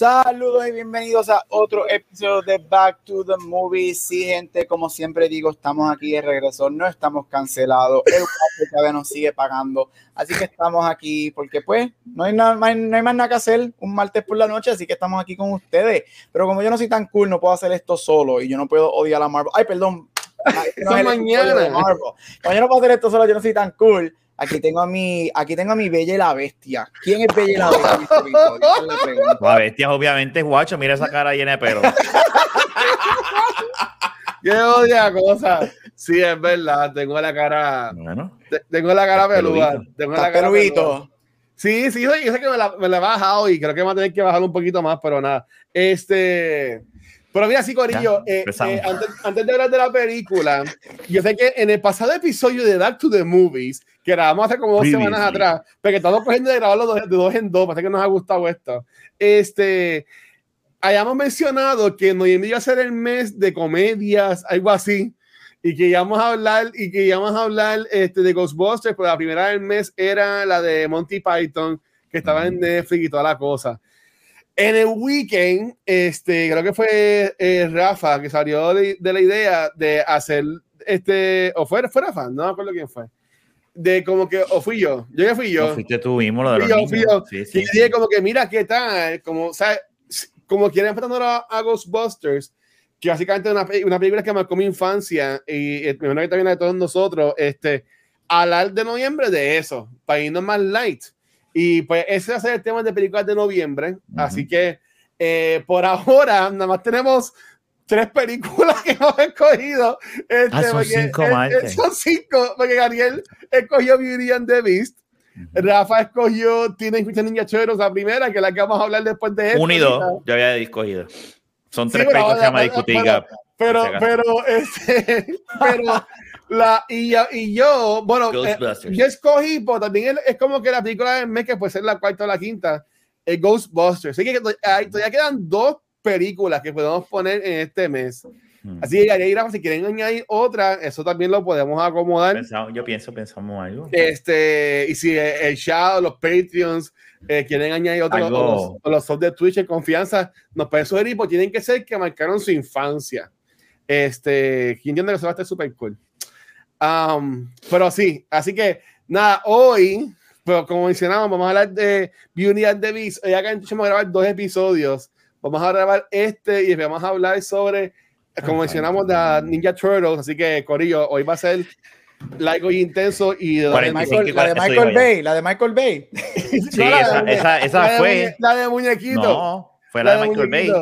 Saludos y bienvenidos a otro episodio de Back to the Movies. Sí, gente, como siempre digo, estamos aquí de regreso, no estamos cancelados. El todavía nos sigue pagando, así que estamos aquí porque, pues, no hay, nada, no hay más nada que hacer un martes por la noche, así que estamos aquí con ustedes. Pero como yo no soy tan cool, no puedo hacer esto solo y yo no puedo odiar a Marvel. Ay, perdón. No mañana. Como yo no puedo hacer esto solo, yo no soy tan cool. Aquí tengo a mi, aquí tengo a mi Bella y la Bestia. ¿Quién es Bella y la Bestia? La bestia obviamente es guacho, mira esa cara llena de pelo. Qué odia cosa. Sí, es verdad, tengo la cara. Bueno. Tengo la cara peluda. Tengo la cara peluda. Sí, sí, yo sé que me la, me la he bajado y creo que va a tener que bajar un poquito más, pero nada. Este. Pero mira, sí, Corillo, eh, eh, antes, antes, de hablar de la película, yo sé que en el pasado episodio de Back to the Movies, que grabamos hace como dos semanas atrás, porque estamos cogiendo de grabarlo de, dos en dos, parece que nos ha gustado esto. Este, hayamos mencionado que noviembre iba a ser el mes de comedias, algo así, y que íbamos a hablar, y que íbamos a hablar este, de Ghostbusters, pero la primera del mes era la de Monty Python, que estaba en Netflix y toda la cosa. En el weekend, este, creo que fue eh, Rafa que salió de, de, la idea de hacer este, o fue, fue Rafa, no me acuerdo quién fue, de como que, o fui yo, yo ya fui yo. No fuiste tú mismo, lo de los yo, fui yo. Sí, sí, y dije como que, mira, ¿qué tal? Como, ¿sabes? Como quieren empezando a, a Ghostbusters, que básicamente una, una película que marcó mi infancia y me imagino que también la de todos nosotros, este, hablar de noviembre de eso, para irnos más light. Y pues ese va a ser el tema de películas de noviembre. Uh -huh. Así que eh, por ahora nada más tenemos tres películas que hemos escogido. Este, ah, son, cinco, eh, son cinco, porque Gabriel escogió Beauty and the Beast. Rafa escogió Teenage Mutant Ninja Turtles, la primera, que es la que vamos a hablar después de esto. Dos, yo había escogido. Son tres sí, películas que se llama discutiga. Pero, pero, este, pero la, y, y yo, bueno, eh, yo escogí, pero también es, es, como que la película del mes que puede ser la cuarta o la quinta, es Ghostbusters. Así que todavía quedan dos películas que podemos poner en este mes. Hmm. Así que ahí, si quieren añadir otra, eso también lo podemos acomodar. Pensamos, yo pienso, pensamos algo. Este, y si el Shadow, los Patreons, eh, quieren añadir otros, los, los subs de Twitch en confianza, nos pueden sugerir, pues tienen que ser que marcaron su infancia. Este, ¿quién entiende que eso va a estar súper cool? Um, pero sí, así que nada, hoy, pero como mencionamos, vamos a hablar de and the Beast. Hoy acá vamos a grabar dos episodios. Vamos a grabar este y vamos a hablar sobre, como mencionamos, de Ninja Turtles. Así que, Corillo, hoy va a ser largo y intenso. Y la, de Michael, la de Michael Bay, la de Michael Bay. sí, no, esa, de, esa, esa, la fue. De, la de muñequito. No, fue la, la de, Michael Bay.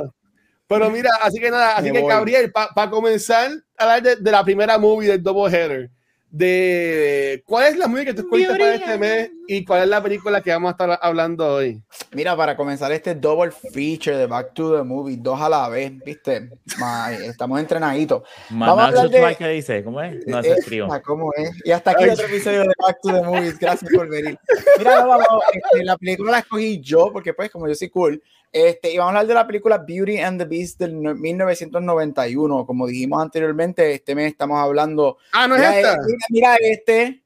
Pero mira, así que nada, así que Gabriel, para pa comenzar a hablar de, de, la primera movie del Double Header, de cuál es la movie que tú escogiste para este mes y cuál es la película que vamos a estar hablando hoy. Mira, para comenzar este double feature de Back to the Movie, dos a la vez, ¿viste? Ma, estamos entrenaditos. Vamos a hablar de... ¿Qué dice? ¿Cómo es? No se escribió. ¿Cómo es? Y hasta aquí otro episodio de Back to the Movies. Gracias por venir. Mira, vamos, este, la película la escogí yo porque pues como yo soy cool, este, y vamos a hablar de la película Beauty and the Beast del 1991. Como dijimos anteriormente, este mes estamos hablando. Ah, no es mira, esta. Mira, mira este.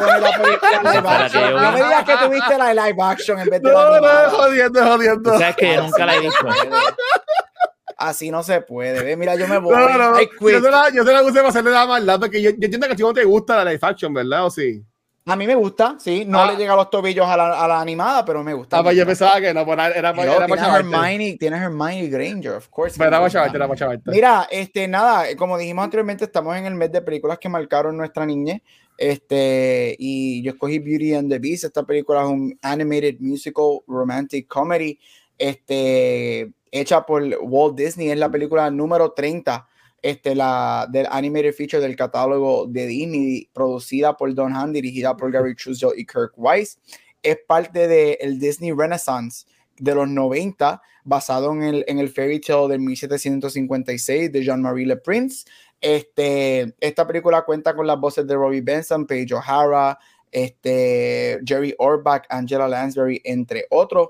No, no me digas que tuviste la de live action en vez de no, la no, jodiendo, jodiendo. O sea, es que yo nunca la he visto. Así no se puede. Ve, mira, yo me voy. No, no, yo, te la, yo te la puse para hacerle la maldad porque yo, yo entiendo que a ti no te gusta la live action, ¿verdad? ¿O sí? A mí me gusta, sí. No ah. le llega a los tobillos a la, a la, animada, pero me gusta. Ah, pues yo pensaba que no, pues era, era, era tiene Hermione, tiene Hermione Granger, of course. Pero era chavarte, era chavarte. Mira, este, nada, como dijimos anteriormente, estamos en el mes de películas que marcaron nuestra niñez. Este, y yo escogí Beauty and the Beast. Esta película es un animated musical romantic comedy, este, hecha por Walt Disney. Es la película número 30 este, la, del animated feature del catálogo de Disney, producida por Don Han, dirigida por Gary Truesdale y Kirk Wise. Es parte del de Disney Renaissance de los 90, basado en el, en el fairy tale de 1756 de Jean-Marie Le Prince. Este, esta película cuenta con las voces de Robbie Benson, Paige O'Hara, este, Jerry Orbach, Angela Lansbury, entre otros.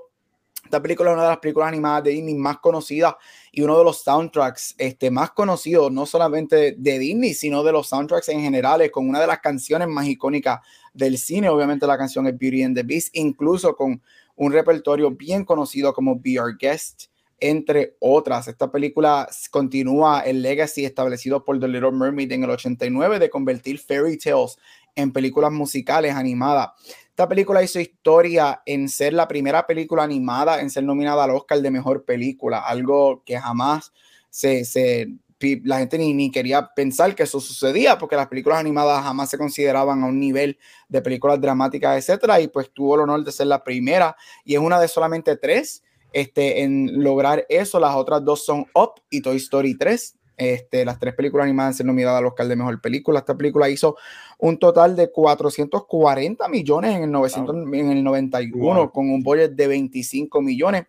Esta película es una de las películas animadas de Disney más conocidas y uno de los soundtracks este, más conocidos, no solamente de Disney, sino de los soundtracks en general, con una de las canciones más icónicas del cine. Obviamente la canción es Beauty and the Beast, incluso con un repertorio bien conocido como Be Our Guest, entre otras. Esta película continúa el legacy establecido por The Little Mermaid en el 89 de convertir fairy tales en películas musicales animadas. Esta película hizo historia en ser la primera película animada en ser nominada al Oscar de Mejor Película, algo que jamás se, se la gente ni, ni, quería pensar que eso sucedía porque las películas animadas jamás se consideraban a un nivel de películas dramáticas, etcétera, y pues tuvo el honor de ser la primera y es una de solamente tres este, en lograr eso. Las otras dos son Up y Toy Story 3. Este, las tres películas animadas han nominadas al Oscar de Mejor Película. Esta película hizo un total de 440 millones en el, 900, en el 91 con un budget de 25 millones.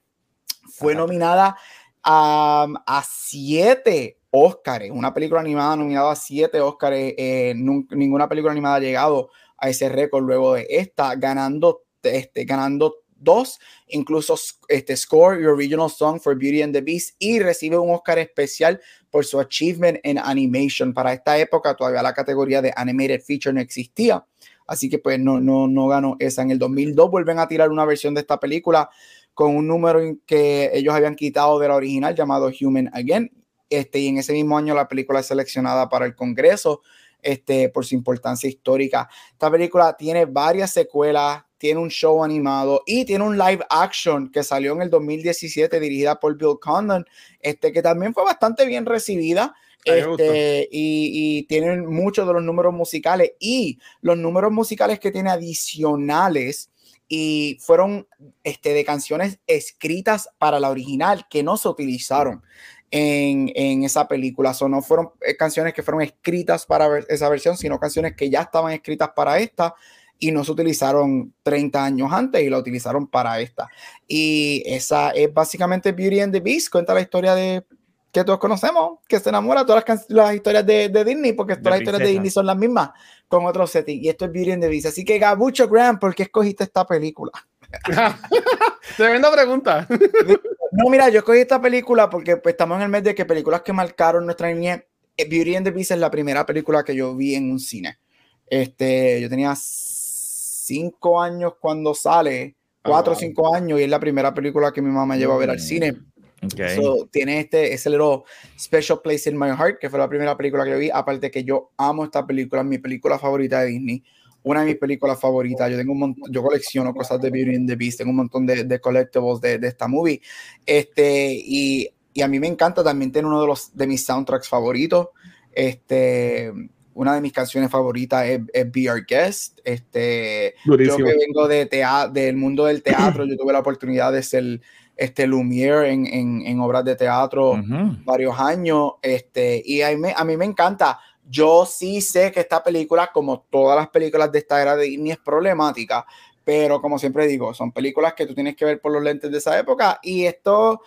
Fue nominada a, a siete Oscars, una película animada nominada a siete Oscars. Eh, ninguna película animada ha llegado a ese récord luego de esta, ganando, este, ganando dos, incluso este, score y original song for Beauty and the Beast y recibe un Oscar especial por su achievement en animation. Para esta época todavía la categoría de animated feature no existía, así que pues no, no, no ganó esa. En el 2002 vuelven a tirar una versión de esta película con un número que ellos habían quitado de la original llamado Human Again. Este, y en ese mismo año la película es seleccionada para el Congreso este, por su importancia histórica. Esta película tiene varias secuelas, tiene un show animado y tiene un live action que salió en el 2017 dirigida por Bill Condon, este, que también fue bastante bien recibida. Este, y, y tienen muchos de los números musicales y los números musicales que tiene adicionales y fueron este, de canciones escritas para la original que no se utilizaron en, en esa película. So, no fueron eh, canciones que fueron escritas para esa versión, sino canciones que ya estaban escritas para esta y no se utilizaron 30 años antes y la utilizaron para esta. Y esa es básicamente Beauty and the Beast, cuenta la historia de que todos conocemos, que se enamora todas las, historias de, de, Disney, porque todas las historias de Disney son las mismas, con otro setting. Y esto es Beauty and the Beast. Así que Gabucho Graham, ¿por qué escogiste esta película? Tremenda pregunta. no, mira, yo escogí esta película porque pues, estamos en el mes de que películas que marcaron nuestra niñez. Eh, Beauty and the Beast es la primera película que yo vi en un cine. Este, yo tenía cinco años cuando sale, cuatro o cinco años, y es la primera película que mi mamá llevó a ver al mm, cine. Okay. tiene este, ese little special place in my heart, que fue la primera película que yo vi. Aparte que yo amo esta película, mi película favorita de Disney una de mis películas favoritas. Yo tengo un montón, yo colecciono cosas de Beauty and the Beast, tengo un montón de, de collectibles de, de, esta movie. Este, y, y, a mí me encanta también tener uno de los de mis soundtracks favoritos. Este, una de mis canciones favoritas es, es Be Our Guest. Este, yo que vengo de del mundo del teatro, yo tuve la oportunidad de ser este Lumière en, en, en obras de teatro varios años. Este, y a mí, a mí me encanta yo sí sé que esta película, como todas las películas de esta era de Disney, es problemática, pero como siempre digo, son películas que tú tienes que ver por los lentes de esa época y esto,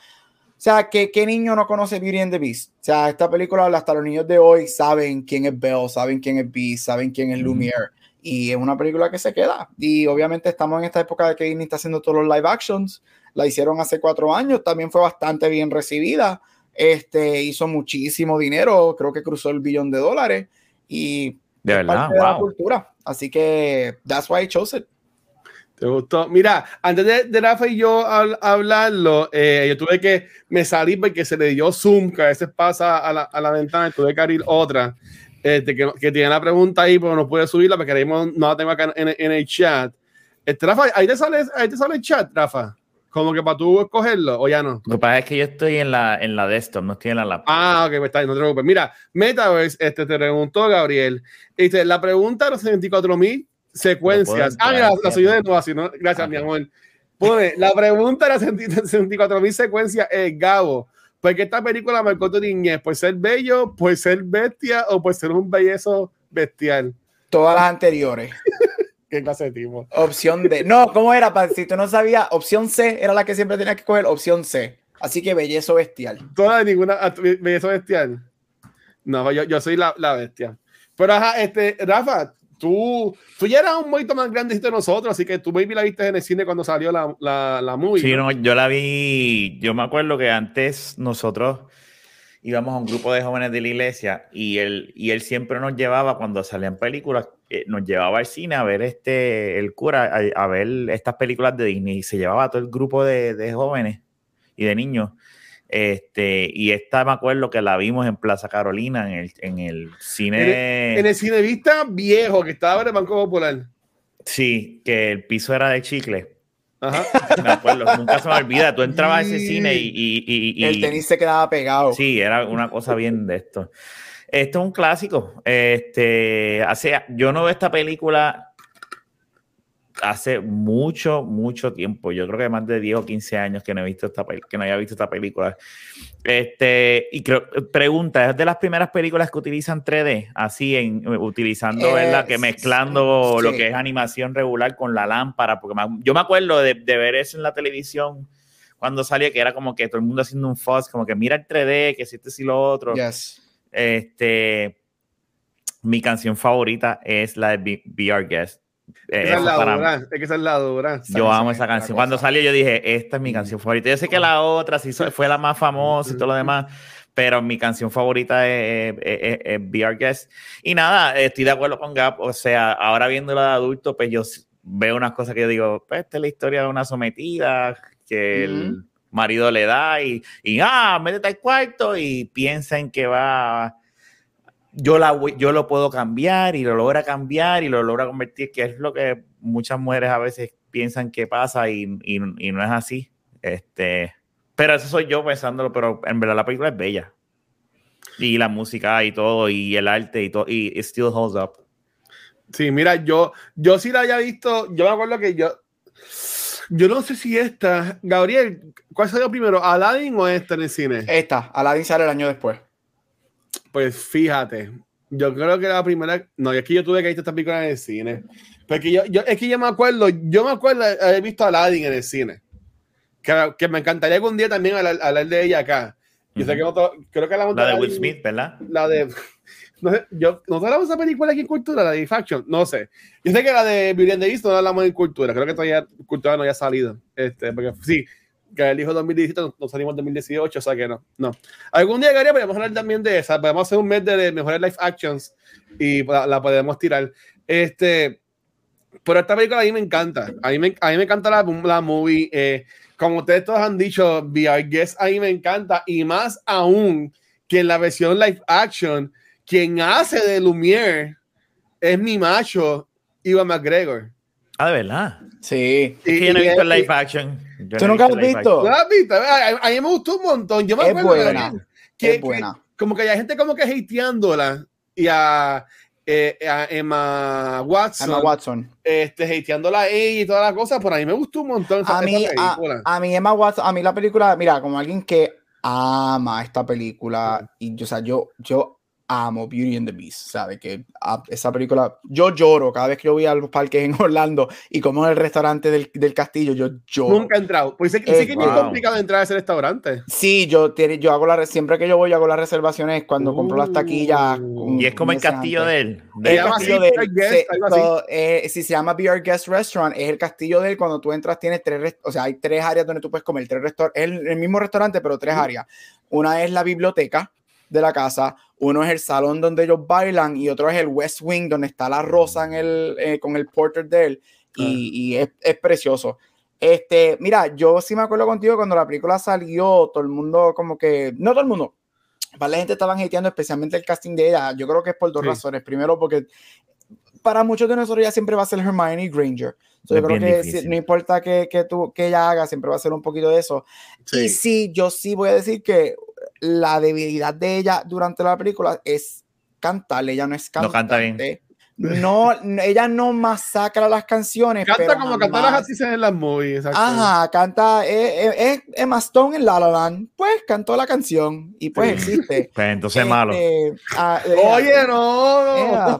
sea, ¿qué, qué niño no conoce Beauty and the Beast? O sea, esta película, hasta los niños de hoy saben quién es Belle, saben quién es Beast, saben quién es Lumiere. Y es una película que se queda. Y obviamente estamos en esta época de que Disney está haciendo todos los live actions. La hicieron hace cuatro años, también fue bastante bien recibida. Este, hizo muchísimo dinero, creo que cruzó el billón de dólares y de verdad, de la cultura. Así que that's why I chose it. ¿Te gustó? Mira, antes de, de Rafa y yo hablarlo, eh, yo tuve que me salí porque se le dio zoom, que a veces pasa a la, a la ventana, tuve que abrir otra, este, que, que, tiene la pregunta ahí, pero no puede subirla porque queremos, no la tengo acá en, en el chat. Este, Rafa, ahí te, sale, ahí te sale el chat, Rafa como que para tú escogerlo o ya no. Lo que pasa es que yo estoy en la, en la desktop, no estoy en la laptop. Ah, ok, pues está, no te preocupes. Mira, Metaverse, este, te preguntó Gabriel. Dice, la pregunta de los 74 mil secuencias. ah, mira, la, suya de nuevo, así, ¿no? Gracias, mi amor. Pone, la pregunta de las 74 mil secuencias es, Gabo, ¿por qué esta película marcó tu niñez? ¿Por ser bello, por ser bestia o por ser un bellezo bestial? Todas las anteriores. ¿Qué clase de tipo? Opción D. No, ¿cómo era? Si tú no sabías, opción C era la que siempre tenías que coger, opción C. Así que bellezo bestial. Toda ninguna, ah, bellezo bestial. No, yo, yo soy la, la, bestia. Pero ajá, este, Rafa, tú, tú ya eras un poquito más grande de nosotros, así que tú maybe la viste en el cine cuando salió la, la, la movie. Sí, no, yo la vi, yo me acuerdo que antes nosotros íbamos a un grupo de jóvenes de la iglesia y él, y él siempre nos llevaba, cuando salían películas, eh, nos llevaba al cine a ver este, el cura, a, ver estas películas de Disney y se llevaba a todo el grupo de, de jóvenes y de niños. Este, y esta me acuerdo que la vimos en Plaza Carolina, en el, en el cine. En el, cine vista viejo que estaba en el Banco Popular. Sí, que el piso era de chicle. Ajá. Me acuerdo, nunca se me olvida. Tú entrabas a ese cine y, y, y, El tenis se quedaba pegado. Sí, era una cosa bien de esto. Esto es un clásico. Este, hace, yo no veo esta película hace mucho, mucho tiempo. Yo creo que más de 10 o 15 años que no he visto esta que no había visto esta película. Este, y creo, pregunta, ¿es de las primeras películas que utilizan 3D? Así en utilizando, ¿verdad? Que mezclando lo que es animación regular con la lámpara, porque yo me acuerdo de, ver eso en la televisión cuando salía que era como que todo el mundo haciendo un fuzz, como que mira el 3D, que si este y lo otro. Este, mi canción favorita es la de VR Guest esa es la dura, es que esa es la dura. Yo amo esa canción. Cuando salió yo dije, esta es mi canción favorita. Yo sé que la otra sí fue la más famosa y todo lo demás, pero mi canción favorita es, es, Guest. Y nada, estoy de acuerdo con Gap. O sea, ahora viéndola de adulto, pues yo veo unas cosas que yo digo, pues esta es la historia de una sometida que el marido le da y, y ah, métete al cuarto y piensa en que va yo, la, yo lo puedo cambiar y lo logra cambiar y lo logra convertir, que es lo que muchas mujeres a veces piensan que pasa y, y, no es así. Este, pero eso soy yo pensándolo, pero en verdad la película es bella. Y la música y todo, y el arte y todo, y it still holds up. Sí, mira, yo, yo sí la había visto, yo me acuerdo que yo, yo no sé si esta, Gabriel, ¿cuál salió primero, Aladdin o esta en el cine? Esta, Aladdin sale el año después. Pues fíjate, yo creo que la primera, no, es que yo tuve que ver esta película en el cine. Porque yo, yo, es que yo me acuerdo, yo me acuerdo de haber visto a Aladdin en el cine. Que, que me encantaría algún día también hablar, de ella acá. Yo sé que creo que la, la de Will Smith, ¿verdad? La de, no sé, yo, ¿no hablamos de esa película aquí en cultura, la de Faction? No sé. Yo sé que la de Beauty and the Beast no hablamos en cultura, creo que todavía cultura no haya salido. Este, porque sí, que el hijo 2017, nos salimos en 2018, o sea que no, no. Algún día, Gary, podemos hablar también de esa, podemos hacer un mes de mejores live actions y la, podemos tirar. Este, pero esta película a mí me encanta, a mí me, a mí me encanta la, la movie, eh, como ustedes todos han dicho, VR Guess a mí me encanta, y más aún que en la versión live action, quien hace de Lumiere es mi macho, Ivan McGregor. Ah, de verdad. Sí. Es que yo no he visto el live action. ¿Tú nunca has visto? ¿No has visto? A, mí me gustó un montón. Yo me es buena. Que, es buena. como que hay gente como que hateándola y a, eh, a Emma Watson. Emma Watson. Este, hateándola a ella y todas las cosas, pero a mí me gustó un montón a mí, A, mí Emma Watson, a mí la película, mira, como alguien que ama esta película y yo, o sea, yo, yo amo Beauty and the Beast, ¿sabe? Que ah, esa película, yo lloro cada vez que yo voy a los parques en Orlando y como en el restaurante del, del castillo, yo lloro. Nunca he entrado. Pues sé, que es muy complicado entrar a ese restaurante. Sí, yo, yo hago la, siempre que yo voy, hago las reservaciones cuando compro las taquillas. Uh. y es como el castillo de él. El castillo de él. si se llama Beer Guest Restaurant, es el castillo de él. Cuando tú entras, tienes tres, o sea, hay tres áreas donde tú puedes comer. Tres es el, mismo restaurante, pero tres áreas. Una es la biblioteca de la casa, uno es el salón donde ellos bailan y otro es el West Wing donde está la rosa en el, eh, con el portrait de él y, es, es, precioso. Este, mira, yo sí me acuerdo contigo cuando la película salió, todo el mundo como que, no todo el mundo, para la gente estaban hateando especialmente el casting de ella. Yo creo que es por dos razones. Primero, porque para muchos de nosotros ella siempre va a ser Hermione Granger. yo creo que no importa que, que, tú, que ella haga, siempre va a ser un poquito de eso. Y sí, yo sí voy a decir que la debilidad de ella durante la película es cantar, ella no es cantante. No canta bien. No, ella no masacra las canciones. Canta como cantar las así en las movies. Ajá, canta. Es, Emma Stone en La La Land. Pues cantó la canción y pues existe. Pues entonces es malo. Este, ah, Oye, no.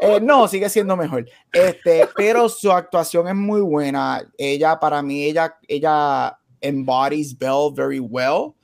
Eh, no, sigue siendo mejor. Este, pero su actuación es muy buena. Ella, para mí, ella, ella embodies Belle very well.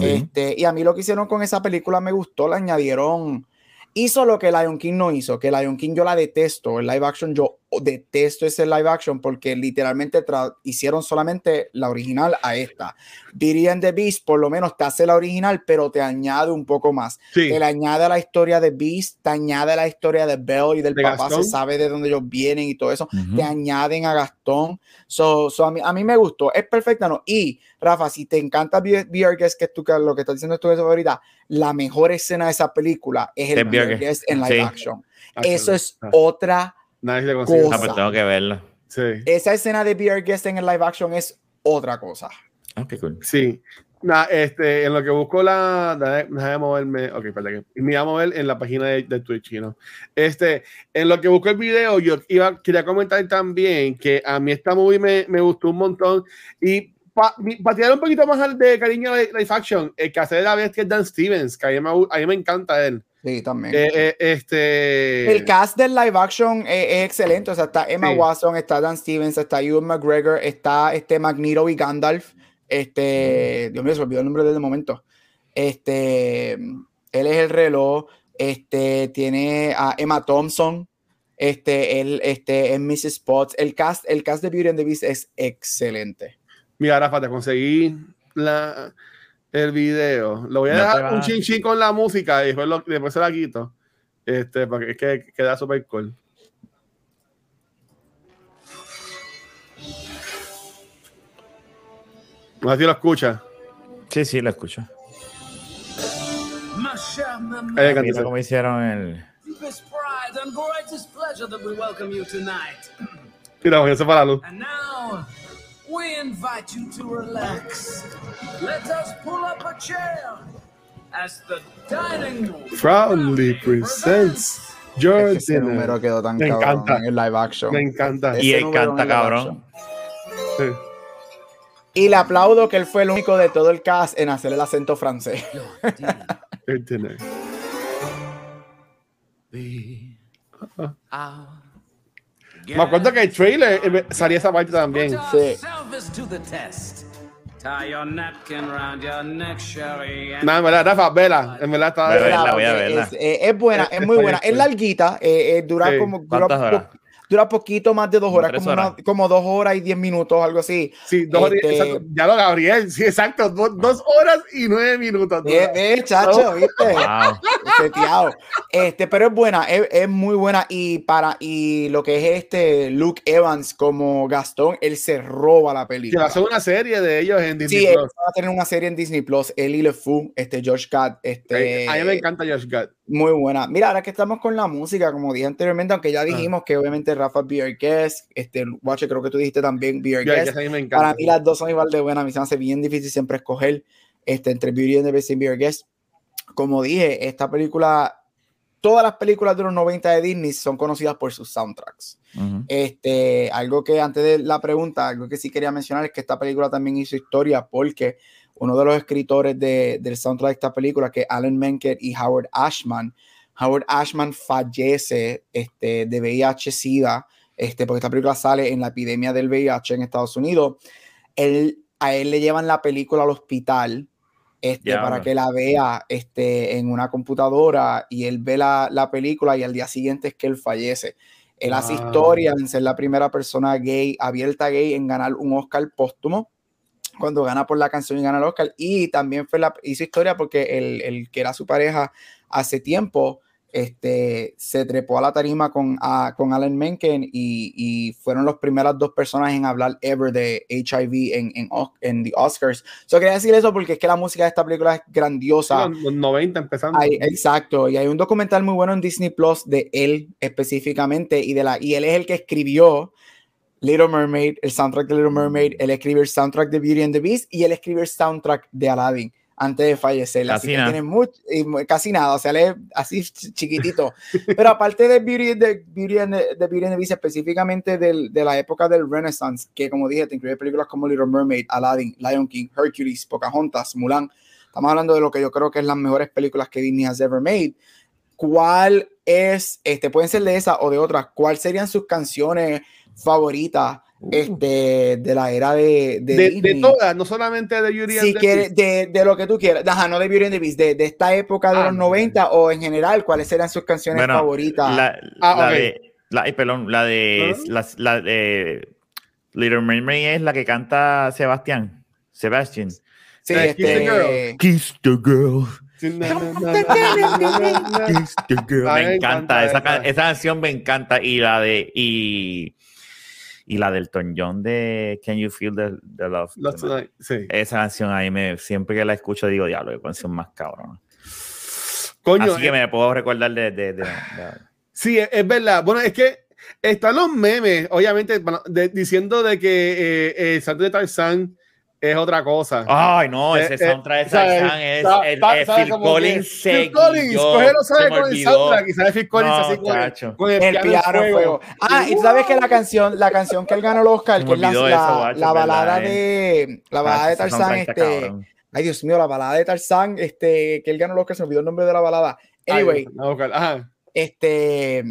Este, y a mí lo que hicieron con esa película me gustó, le añadieron hizo lo que Lion King no hizo, que Lion King yo la detesto, el live action yo detesto ese live action porque literalmente hicieron solamente la original a esta. Beauty and the Beast por lo menos te hace la original, pero te añade un poco más. Te le añade la historia de Beast, te añade la historia de Belle y del papá, se sabe de dónde ellos vienen y todo eso. Te añaden a Gastón. So, a, mí, a mí me gustó, es perfecta, ¿no? Y Rafa, si te encanta VR Guest, que es tu, lo que estás diciendo tú ahorita, la mejor escena de esa película es el VR Guest en live action. Eso es otra Nadie cosa. Ah, pues tengo que verla. Sí. Esa escena de VR Guest en el live action es otra cosa. Ah, qué cool. Sí. Nah, este, en lo que busco la. Déjame moverme. Ok, espérate. Me voy a mover en la página de, de, Twitch, ¿no? Este, en lo que busco el video, yo iba, quería comentar también que a mí esta movie me, me gustó un montón. Y para tirar un poquito más de cariño a Live Action, el que hace de la bestia es Dan Stevens, que a mí me, a mí me encanta él. Sí, también. Eh, eh, este... El cast del live action es, excelente. O sea, está Emma Watson, está Dan Stevens, está Ewan McGregor, está este Magneto y Gandalf. Este, Dios mío, se olvidó el nombre desde momento. Este, él es el reloj. Este, tiene a Emma Thompson. Este, él, este, es Mrs. Potts. El cast, el cast de Beauty and the Beast es excelente. Mira, Rafa, te conseguí la, el video. Lo voy a dejar un chin chin con la música y después, lo, después se la quito. Este, porque es que queda súper cool. No sé si lo escucha. Sí, sí, lo escucho. Mira cómo hicieron el. Mira, voy a separarlo. We invite you to relax. Let us pull up a chair as the dining room proudly presents your es que ese número quedó tan Me cabrón encanta. en el live action. Me encanta. Y encanta, cabrón. Sí. Y le aplaudo que él fue el único de todo el cast en hacer el acento francés. Me acuerdo que el trailer eh, salía esa parte también. Sí. Nada, en verdad, Rafa, vela. En verdad está. Voy a verla, voy a verla. Es, es, es buena, es muy buena. Es larguita, eh, eh, dura Sí. como. Dura, ¿Cuántas horas? Dura poquito más de dos horas, como, una- horas. como dos horas y diez minutos, algo así. Sí, dos horas, Este- exacto. Ya lo Gabriel, sí, exacto. Dos, dos horas y nueve minutos. Ve, ve, chacho, ¿viste? Wow. Seteado. Este, pero es buena, es, es muy buena. Y para, y lo que es este Luke Evans como Gastón, él se roba la película. a ser una serie de ellos en Disney Sí, Plus. va a tener una serie en Disney Plus, él y Le Fou, este George Gad, este, A mí me encanta Josh Gad. Muy buena. Mira, ahora que estamos con la música, como dije anteriormente, aunque Ah. ya dijimos que obviamente Rafa Beer Guest, este Watcher, creo que tú dijiste también Beer Yo, Guest. a mí me encanta. Para mí las dos son igual de buenas, a mí se me hace bien difícil siempre escoger este, entre Beauty and the Beast y Beer Guest. Como dije, esta película, todas las películas de los 90 de Disney son conocidas por sus soundtracks. Ujú. Este, algo que antes de la pregunta, algo que sí quería mencionar es que esta película también hizo historia porque uno de los escritores de- del soundtrack de esta película, que es Alan Menken y Howard Ashman, Howard Ashman fallece este, de VIH-Sida, este, porque esta película sale en la epidemia del VIH en Estados Unidos. Él, a él le llevan la película al hospital este, para que la vea este, en una computadora y él ve la, la película y al día siguiente es que él fallece. Él hace Wow. historia en ser la primera persona gay, abierta gay, en ganar un Oscar póstumo cuando gana por la canción y gana el Oscar. Y también fue la, hizo historia porque el, el que era su pareja hace tiempo este, se trepó a la tarima con, a- con Alan Menken y, y fueron las primeras dos personas en hablar ever de HIV en, en, en the Oscars. So, quería decir eso porque es que la música de esta película es grandiosa. Los 90 empezando. Hay- exacto, y hay un documental muy bueno en Disney Plus de él específicamente y de la y él es el que escribió Little Mermaid, el soundtrack de Little Mermaid, él escribió el soundtrack de Beauty and the Beast y él escribió el soundtrack de Aladdin antes de fallecer. Casi así que nada. tiene mucho, y mu- casi nada, o sea, él es así ch- chiquitito. Pero aparte de Beauty, de Beauty and the, de Beauty and the Beast, específicamente del- de la época del Renaissance, que como dije, te incluye películas como Little Mermaid, Aladdin, Lion King, Hercules, Pocahontas, Mulan. Estamos hablando de lo que yo creo que es las mejores películas que Disney has ever made. ¿Cuál es, este, pueden ser de esas o de otras, cuáles serían sus canciones favoritas este, de la era de. De, De, Disney. de todas, no solamente de Yuri Si and the quieres, de, de lo que tú quieras. Ajá, no de Beauty and the Beast, de, de esta época de Ah, los no. 90 o en general, ¿cuáles serán sus canciones Bueno, favoritas? La, Ah, la de. La, perdón, la de. La, la de. Little Mermaid es la que canta Sebastián. Sebastian. sí, eh, Kiss the este. Kiss the girl. Kiss the girl. Me encanta. Esa, esa. ca- esa canción me encanta. Y la de. Y, y la del John de Can You Feel the, the Love. Tonight, Sí. Esa canción ahí me, siempre que la escucho digo, diablo, qué canción más cabrón. Coño, Así que eh, me puedo recordar de, de, de- de- Sí, es, es verdad. Bueno, es que están los memes, obviamente, diciendo de que eh, eh, el santo de Tarzán es otra cosa. Ay, no, Eh, ese eh, soundtrack de. Tarzán es sabe Phil Collins Phil se Collins, cógelo, se sabe con el soundtrack y sale Phil Collins No, así con el, chacho. con el El piano fuego. Ah, y tú sabes que la canción, la canción que él ganó el Oscar, que es la, la, balada eh. de la balada de Tarzán, este, cabrón. ay Dios mío, la balada de Tarzán, este, que él ganó el Oscar, se me olvidó el nombre de la balada. Anyway, Ay, este,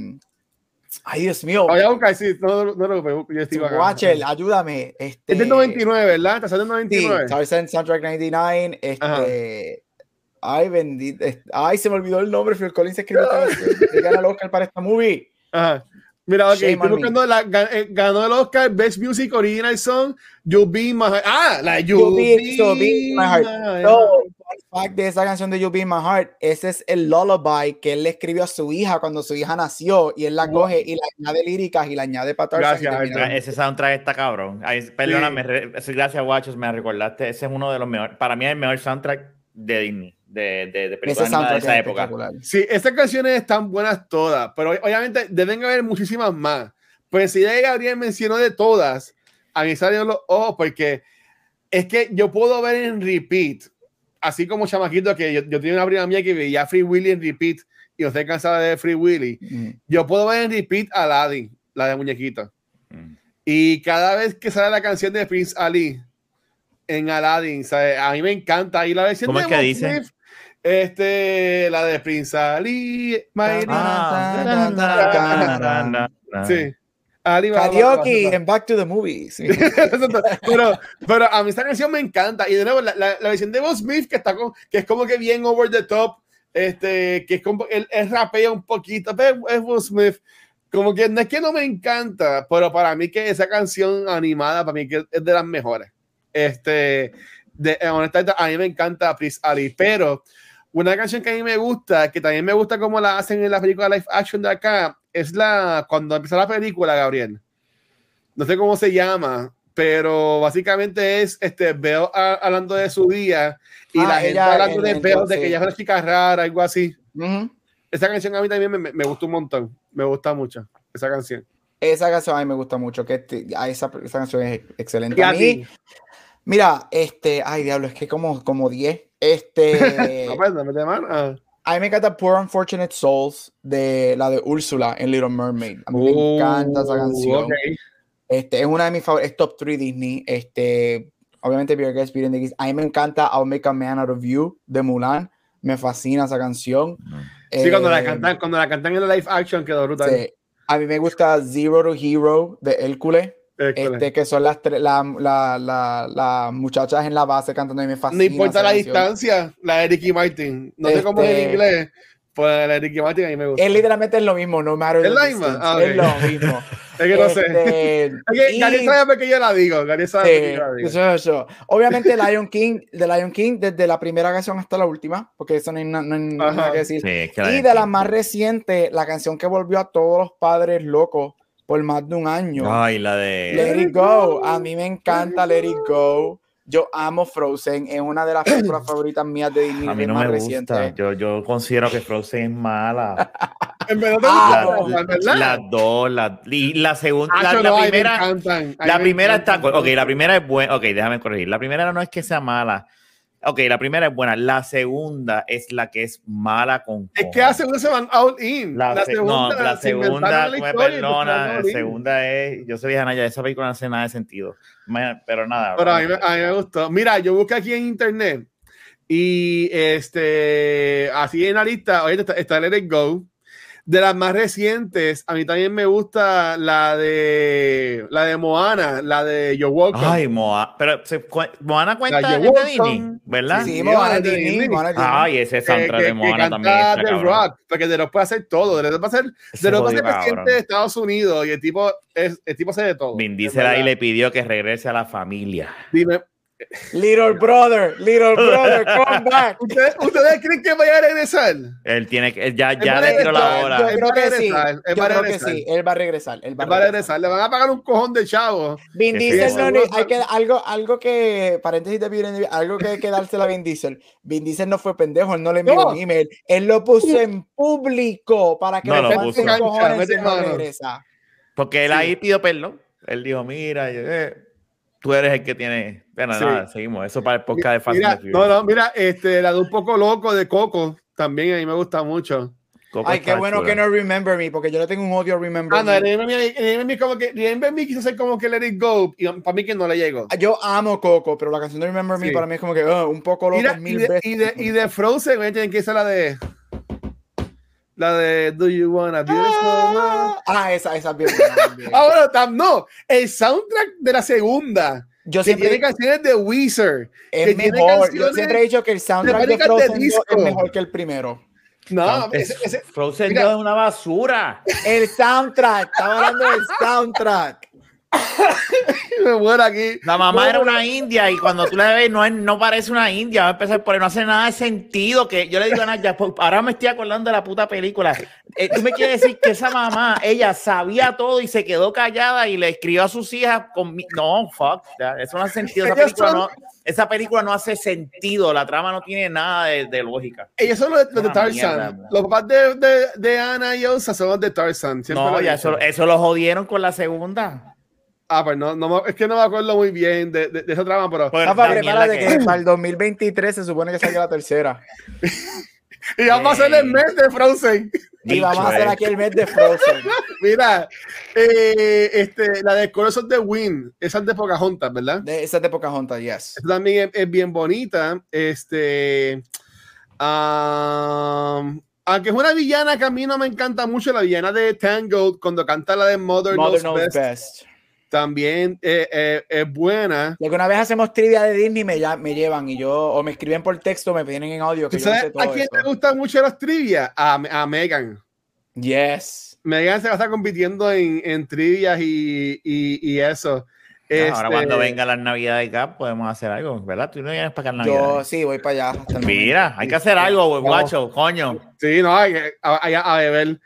ay Dios mío, Voy a buscar, sí, no, no, no, no, yo estoy. Watcher, ayúdame. Este, Es del 99, ¿verdad? Del Sí, 99. Tarzan Soundtrack 99, este, ay bendito, ay se me olvidó el nombre, Phil Collins escribió que gana el Oscar para esta movie. Ajá. Mira, ok, Shame estoy buscando la, eh, ganó el Oscar Best Music Original Song, You Be My Heart. Ah, la You, You Be- Be, So Be My Heart. No, fact de esa canción de You Be My Heart, ese es el lullaby que él le escribió a su hija cuando su hija nació y él la Wow. coge y la añade líricas y la añade para Gracias, Ese soundtrack está cabrón. Ay, perdóname, sí, gracias, Guachos, me recordaste. Ese es uno de los mejores, para mí es el mejor soundtrack de Disney, de, de, de películas de esa es época. Sí, esas canciones están buenas todas, pero obviamente deben haber muchísimas más. Pues si de Gabriel mencionó de todas, a mí salieron los ojos porque es que yo puedo ver en repeat, así como chamaquito que yo, yo tenía una prima mía que veía Free Willy en repeat y yo estoy cansada de Free Willy. Mm. Yo puedo ver en repeat a Aladdin, la de muñequito. Mm. Y cada vez que sale la canción de Prince Ali en Aladdin, ¿sabes? a mí me encanta. Y la versión ¿Cómo de es que dice? Este, la de Prince Ali, my Ah, Sí. Karaoke and Back to the Movies. pero, pero a mí esta canción me encanta. Y de nuevo, la, la, la versión de Will Smith, que, está con, que es como que bien over the top, este, que es como, él, él rapea un poquito, pero es Will Smith. Como que no es que no me encanta, pero para mí que esa canción animada, para mí que es de las mejores. Este, de, eh, honestamente, a mí me encanta Prince Ali, pero una canción que a mí me gusta, que también me gusta como la hacen en la película live action de acá, es la cuando empieza la película, Gabriel. No sé cómo se llama, pero básicamente es este a- hablando de su día y Ah, la gente hablando de Belle, de que ella es una chica rara, algo así. Ujú. Esa canción a mí también me, me, gusta un montón. Me gusta mucho esa canción. Esa canción a mí me gusta mucho, que este- ah, esa, esa canción es excelente. Y A mí, mira, este, ay diablo, es que como, como 10. Este, No, pues. A mí me encanta Poor Unfortunate Souls de la de Úrsula en Little Mermaid. A mí me Oh, encanta esa canción. ok. Este, es una de mis favoritas, es top 3 Disney. Este, obviamente, Beer Guest, the. A mí me encanta I'll Make a Man Out of You de Mulan. Me fascina esa canción. Sí, cuando la Eh, cantan, cuando la cantan en la live action quedó brutal. sí. A mí me gusta Zero to Hero de Hércules. Este, que son las tres, la, la, la, las muchachas en la base cantando y me fascina. no importa la canción. distancia, la de Ricky Martin. No sé cómo es en Este- inglés, pues la de Ricky Martin a mí me gusta. Es literalmente es lo mismo, no matter ¿Es la misma? Ah, Es ok. lo mismo. es que no sé. Este, Es que y- Gary sabe qué yo la digo. Gary sabe Sí, yo la digo. eso es eso. Obviamente Lion King, de Lion King, desde la primera canción hasta la última, porque eso no hay, na- no hay nada que decir. Sí, es que la Y de la más reciente, la canción que volvió a todos los padres locos por más de un año. Ay, la de. Let It Go. A mí me encanta Let It Go. Yo amo Frozen. Es una de las películas favoritas mías de Disney. A mí no más me reciente. gusta. Yo, yo considero que Frozen es mala. En verdad Ah, ¿verdad? Las dos, la, y la segunda, Ah, la, la primera, la me primera está, ok, la primera es buena, ok, déjame corregir, la primera no es que sea mala, ok, la primera es buena, la segunda es la que es mala con Es que la segunda se van all in. la, se- no, la se segunda, la me perdona, la segunda es, yo soy vieja Naya, esa película no hace nada de sentido, pero nada. Pero a mí, a mí me gustó. Mira, yo busqué aquí en internet y este, así en la lista, oye, está, está Let It Go. De las más recientes, a mí también me gusta la de la de Moana, la de Yo Welcome. Ay, Moana, pero se, Moana cuenta de Disney, ¿verdad? Sí, sí Moana de Disney. Ay, ese soundtrack de Moana también. Está de rock, porque de los puede hacer todo. De los puede hacer, de los puede ser presidente de Estados Unidos y el tipo, es, el tipo hace de todo. Vin Diesel ahí le pidió que regrese a la familia. Dime, Little brother, little brother, come back. ¿Ustedes, ¿Ustedes, creen que vaya a regresar? Él tiene que, ya, ya le tiró la hora. Yo creo que sí. Yo creo que sí. Él va a regresar. Él va, a regresar. Le van a pagar un cojón de chavo. Vin Diesel no, hay que, algo, algo que, paréntesis de algo que hay que dársela a Vin Diesel. Vin Diesel no fue pendejo, él no le envió un email. Él lo puso en público para que no, le puso. no regresa. Porque él ahí pidió perdón. Él dijo, mira, eh, tú eres el que tiene. Bueno, nada, seguimos. Eso para el podcast de Fast mira, No, no, mira, este, la de un poco loco de Coco también a mí me gusta mucho. Coco Ay, qué bueno que no Remember Me, porque yo le tengo un odio a Remember Me. Remember Me, como que Remember Me quiso ser como que Let It Go, y para mí que no le llegó. Yo amo Coco, pero la canción de Remember Me para mí es como que oh, un poco loco. Y, mil de, y, de, y de Frozen, tienen que ser la de. La de Do You Wanna Be Ah, ah esa, esa es bien Ahora, no, el soundtrack de la segunda yo siempre tiene canciones de Weezer. Es mejor. Yo siempre he dicho que el soundtrack de, Frozen es mejor que el primero. No, ese, ese, Frozen mira, es una basura. El soundtrack, estaba hablando del soundtrack. me muero aquí. La mamá era una india y cuando tú la ves no, es, no parece una india. Va a empezar por ahí, no hace nada de sentido. Que yo le digo a Naya, pues, ahora me estoy acordando de la puta película. Eh, tú me quieres decir que esa mamá, ella sabía todo y se quedó callada y le escribió a sus hijas con No, fuck, eso no hace sentido. Esa película, no, esa película no hace sentido. La trama no tiene nada de, lógica. Ellos son los, de Tarzan. los papás de, de, de, Ana y Elsa son los de Tarzan. no, ya eso, eso lo jodieron con la segunda. Ah, pues no, no, es que no me acuerdo muy bien de, de, esa trama, pero. Pues, prepárate que... para el 2023 se supone que salga la tercera. y vamos a hacer el mes de Frozen. Y vamos a hacer aquí el mes de Frozen. Mira, eh, este, la de Corazón de Wind, esa es de Pocahontas, ¿verdad? De, esa es de Pocahontas, yes. Esa también es, bien bonita. Este. aunque es una villana que a mí no me encanta mucho, la villana de Tangled, cuando canta la de Mother, Knows, Best también eh, eh, es buena. Y una vez hacemos trivia de Disney, me, ya, me llevan y yo, o me escriben por texto, me piden en audio. Que yo sé todo ¿A quién le gustan mucho las trivias? A, a Megan. Yes. Megan se va a estar compitiendo en, en trivias y, y, y eso. Ahora cuando este venga la Navidad de acá podemos hacer algo, ¿verdad? Tú no vienes para acá Navidad. Yo sí, voy para allá. Mira, hay que hacer algo, guacho, coño. Sí, no, hay que a, a, a beber.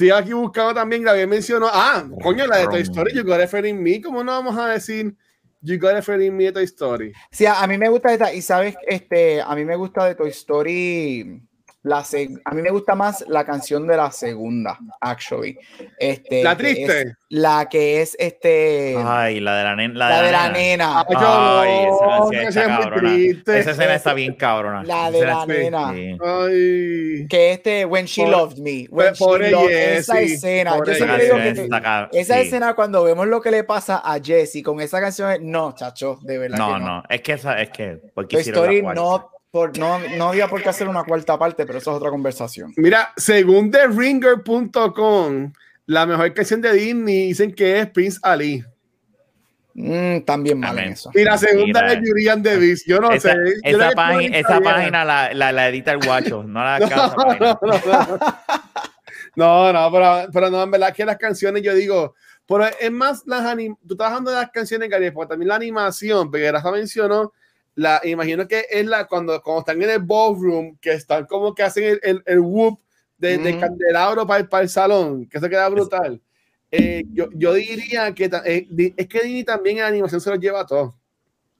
Estoy aquí buscando también, Gabriel mencionó, ah, coño, la de Toy Story, You Got It In Me, ¿cómo no vamos a decir You Got It In Me de Toy Story? Sí, a, a mí me gusta esta, y sabes, este, a mí me gusta de Toy Story la a mí me gusta más la canción de la segunda, actually. Este, la triste. la que es este. Ay, la de la, nena. La, de la nena. Ay, esa, está cabrona. Esa escena está bien cabrona. La de la nena. Ay. Que este, When She Loved Me. When she loved, esa escena. Yo siempre digo que esa escena cuando vemos lo que le pasa a Jesse con esa canción, no, chacho, de verdad. No, no, no, es que esa, es que. Porque Story no no, no había por qué hacer una cuarta parte, pero eso es otra conversación. Mira, según TheRinger.com, la mejor canción de Disney dicen que es Prince Ali. Mm, también mal en eso. Y la segunda es Julian Davis. Yo no sé. esa, página, esa página la, la, edita el guacho, no la no, no, no, pero, pero no, en verdad que las canciones yo digo, pero es más las anim tú estás hablando de las canciones, Gary, porque también la animación, porque Rafa mencionó la, imagino que es la cuando, cuando están en el ballroom, que están como que hacen el, el, el whoop de, de candelabro para, para, el salón, que se queda brutal. Eh, yo, yo, diría que eh, es que Disney también en animación se lo lleva todo.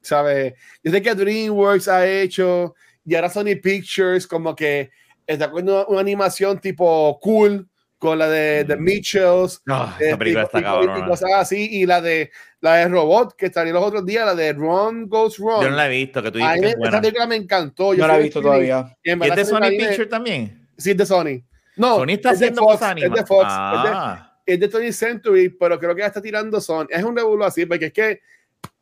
¿Sabes? Yo sé que DreamWorks ha hecho y ahora Sony Pictures como que está con una, una animación tipo cool con la de, de Mitchells, oh, esa película está y cosas así, y la de la de Robot que salió los otros días, la de Ron Goes Wrong. Yo no la he visto, que tú dices que es buena. Esa película me encantó. Yo no la he visto todavía. ¿Y, es de Sony Pictures también? Sí, es de Sony. No, Sony está haciendo cosas Es de Fox. Ah. Es, de, es de 20 Century, pero creo que ya está tirando Sony. Es un revuelo así, porque es que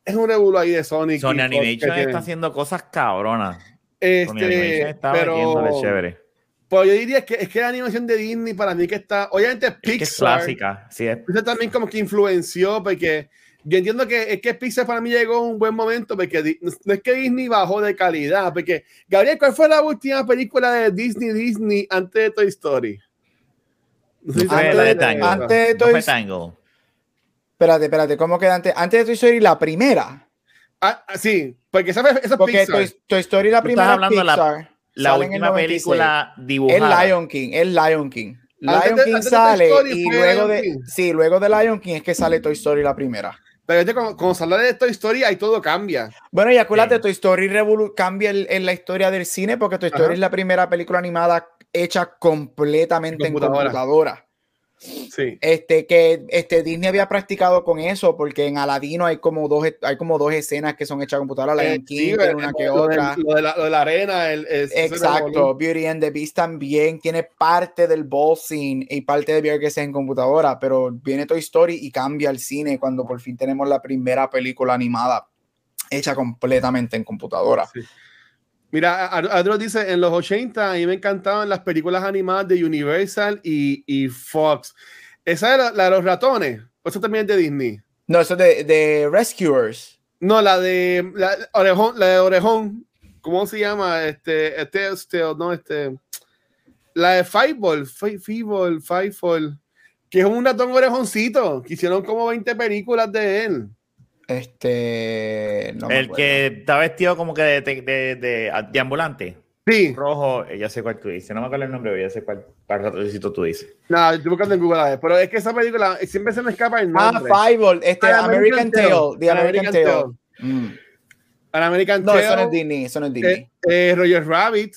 es un revuelo ahí de Sony. Sony Animation está haciendo cosas cabronas. Este, Sony Animation está pero... chévere Pues yo diría que es que la animación de Disney para mí que está, obviamente Pixar. Es, clásica, sí es. Pixar también como que influenció, porque yo entiendo que es que Pixar para mí llegó un buen momento, porque no es que Disney bajó de calidad, porque Gabriel, ¿cuál fue la última película de Disney Disney antes de Toy Story? antes, de, Tango. Antes de Toy Story. Espérate, espérate, ¿cómo queda antes? Antes de Toy Story, la primera. Ah, ah sí, porque esa, esa porque Toy, Toy, Story, la primera Pixar. La, la última película dibujada. El Lion King, el Lion King. Lion King sale y luego de, sí, luego de Lion King es que sale Toy Story la primera. Pero cuando, cuando se habla de Toy Story, ahí todo cambia. Bueno, y acuérdate, Toy Story cambia en la historia del cine porque Toy Story es la primera película animada hecha completamente en computadora. Sí. Este, que este, Disney había practicado con eso, porque en Aladino hay como dos, hay como dos escenas que son hechas a computadora, la eh, King, una que otra. Lo de, la, lo de la arena, el, Exacto, Beauty and the Beast también tiene parte del ball scene y parte de Beauty que sea en computadora, pero viene Toy Story y cambia el cine cuando por fin tenemos la primera película animada hecha completamente en computadora. Sí. Mira, Adro dice, en los 80 a mí me encantaban las películas animadas de Universal y, y Fox. ¿Esa es la, de los ratones? ¿O eso también es de Disney? No, eso es de, Rescuers. No, la de la, Orejón, la de Orejón. ¿Cómo se llama? Este, este, este, no, este. La de Fiveball, Fiveball, Fiveball, que es un ratón orejoncito, que hicieron como 20 películas de él. Este. el que está vestido como que de, de, de, ambulante. Sí. Rojo, ya sé cuál tú dices. No me acuerdo el nombre, pero ya sé cuál ratocito tú dices. No, estoy buscando en Google, pero es que esa película siempre se me escapa el ah, nombre. Ah, Five, este ah, American, Tail. The American, Tail. Mm. American no, Tail. eso no es Disney, eso no es Disney. Eh, eh, Roger Rabbit.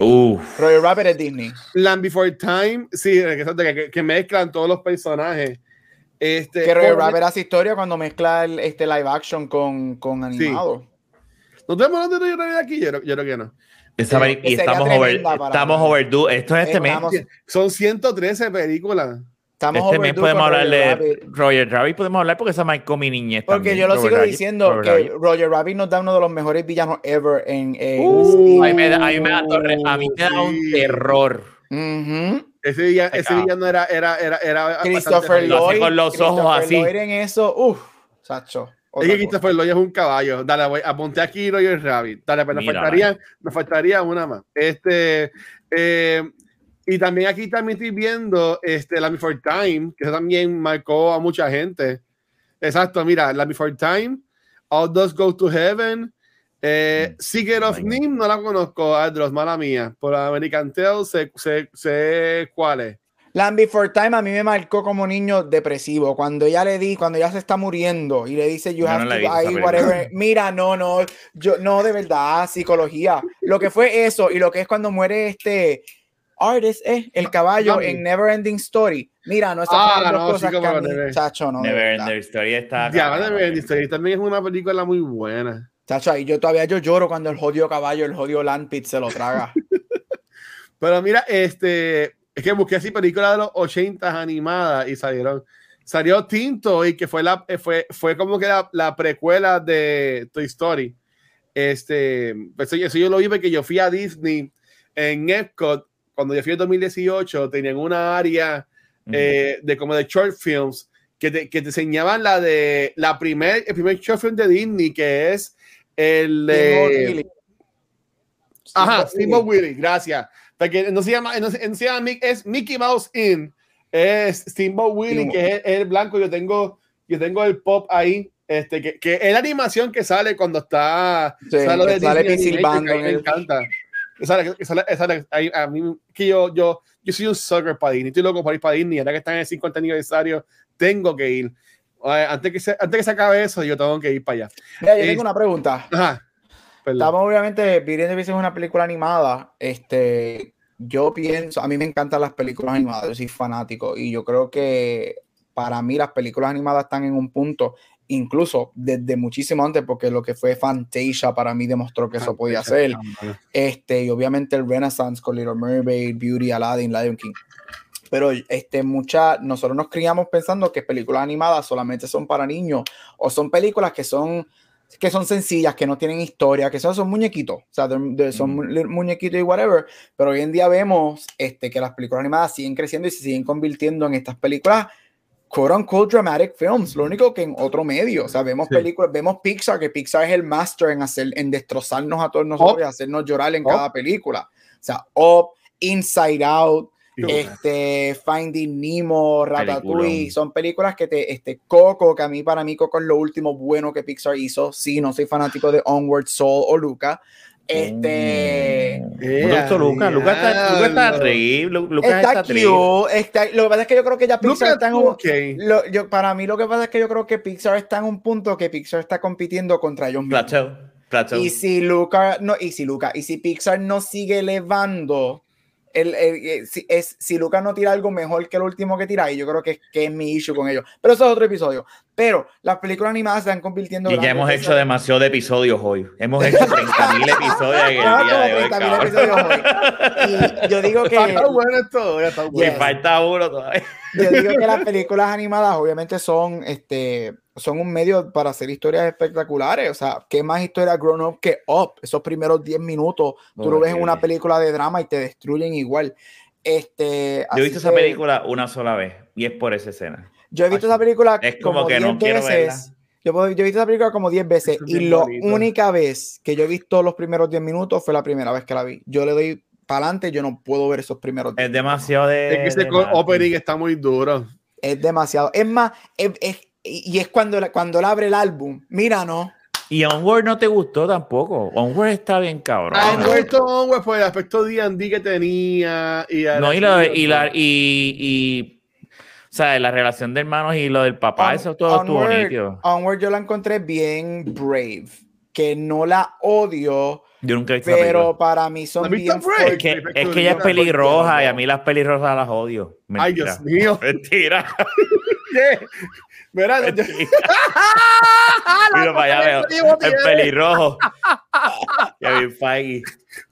Uf. Roger Rabbit es Disney. Land Before Time, sí, que, que, que mezclan todos los personajes. Este, que Roger Rabbit hace historia cuando mezcla el, este live action con, con animado. Sí. ¿No tenemos hablando de Roger Rabbit aquí? Yo, yo creo que no. Esa, y estamos, over, estamos overdue. Esto es este mes. Son 113 películas. Estamos este mes podemos hablar de Roger Rabbit, podemos hablar porque esa marcó mi niñez. Porque yo lo sigo diciendo que Roger Rabbit nos da uno de los mejores villanos ever en. uh, a, mí me da, a, mí me da, a mí me da un terror. Ese, día, ese villano era, era, era, era Christopher Lloyd. Con los ojos así. Lloyd en eso, uff, Sacho. Es que Christopher Lloyd es un caballo. Dale, voy, apunté aquí Roger Rabbit. Dale, pero pues nos faltaría, nos faltaría una más. Este, eh, y también aquí también estoy viendo este, La Before Time, que eso también marcó a mucha gente. Exacto, mira, La Before Time, All Those Go to Heaven, eh, mm. Secret of Nim no la conozco, Adros, mala mía. Por American Tale sé, sé, sé cuál es. Land Before Time a mí me marcó como niño depresivo. Cuando ya le di, cuando ya se está muriendo y le dice, you have to whatever. Mira, no, no, yo, no, de verdad, psicología. Lo que fue eso y lo que es cuando muere este Artist, eh, el caballo en Never Ending Story. Mira, no, esas ah, no, cosas que a mí, chacho, no. Never Ending Story está. Ya, Never Ending Story también es una película muy buena. Chacho, ahí yo todavía yo lloro cuando el jodido caballo, el jodido Landpit se lo traga. Pero mira, este, es que busqué así películas de los 80 animadas y salieron. Salió Tinto y que fue, la, eh, fue, fue como que la, precuela de Toy Story. Este, pues eso, yo lo vi porque yo fui a Disney en Epcot cuando yo fui en 2018. Tenían una área eh, de como de short films que te, que te enseñaban la de la primer, el primer short film de Disney que es el de. Ajá, Steamboat Willie, gracias. Porque no se llama, no, se llama es Mickey Mouse In, es Steamboat Willie, que es, el blanco. Yo tengo, yo tengo el pop ahí, este, que, que es la animación que sale cuando está. sale, de sale Disney, me encanta. Sale, sale, sale, ahí, a mí, que yo, yo, yo soy un sucker para Disney, estoy loco por ir para Disney, ahora que están en el 50 aniversario, tengo que ir antes que, se, antes que se acabe eso, yo tengo que ir para allá. Mira, yo tengo una pregunta. Ajá. Estamos obviamente, Viviendo es una película animada. Este, yo pienso, a mí me encantan las películas animadas, yo soy fanático y yo creo que para mí las películas animadas están en un punto, incluso desde muchísimo antes, porque lo que fue Fantasia para mí demostró que eso podía ser. Este, y obviamente el Renaissance con Little Mermaid, Beauty, Aladdin, Lion King pero este, mucha, nosotros nos criamos pensando que películas animadas solamente son para niños o son películas que son que son sencillas, que no tienen historia, que son, son muñequitos, o sea, son muñequitos y whatever, pero hoy en día vemos este, que las películas animadas siguen creciendo y se siguen convirtiendo en estas películas quote unquote dramatic films, lo único que en otro medio, o sea, vemos películas, vemos Pixar, que Pixar es el master en hacer, en destrozarnos a todos nosotros y hacernos llorar en cada película, o sea, Up, Inside Out, este, Finding Nemo, Ratatouille, son películas que te, este, Coco, que a mí, para mí, Coco es lo último bueno que Pixar hizo. Sí, no soy fanático de Onward Soul o Luca. Este. Mm. Luca, Luca está, Luca está está, está lo que pasa es que yo creo que ya Pixar está en un. yo, para mí, lo que pasa es que yo creo que Pixar está en un punto que Pixar está compitiendo contra ellos mismos. Y si Luca, no, y si Luca, y si Pixar no sigue elevando el, eh, si, es, si Lucas no tira algo mejor que el último que tira, y yo creo que, que es mi issue con ellos. Pero eso es otro episodio. Pero las películas animadas se están convirtiendo Y ya hemos hecho demasiado de episodios hoy. Hemos hecho 30.000 episodios en el día de hoy. episodios hoy. Y yo digo que. Está bueno esto. Está bueno. falta uno todavía. Yo digo que las películas animadas, obviamente, son este son un medio para hacer historias espectaculares. O sea, ¿qué más historia grown up que up? Esos primeros 10 minutos, tú lo ves en una película de drama y te destruyen igual. Este, yo he visto esa película una sola vez y es por esa escena. Yo he visto esa película es como, que no quiero veces. Yo, yo, he visto esa película como 10 veces y la única vez que yo he visto los primeros 10 minutos fue la primera vez que la vi. Yo le doy para adelante, yo no puedo ver esos primeros 10 Es demasiado de. Es que ese opening está muy duro. Es demasiado. Es más, es, y es cuando, cuando él abre el álbum. Mira, no. Y Onward no te gustó tampoco. Onward está bien cabrón. Ah, gustó Onward por el aspecto D&D que tenía. Y no, y, la, y, la, y, y, o sea, la relación de hermanos y lo del papá, eso todo estuvo nítido. Onward yo la encontré bien brave. Que no la odio. Yo nunca he visto Pero para mí son bien Es que, es que ella es pelirroja y a mí las pelirrojas las odio. Ay, Dios mío. Mentira. Mira, yo... Mira para allá, veo. El pelirrojo. Kevin Feige.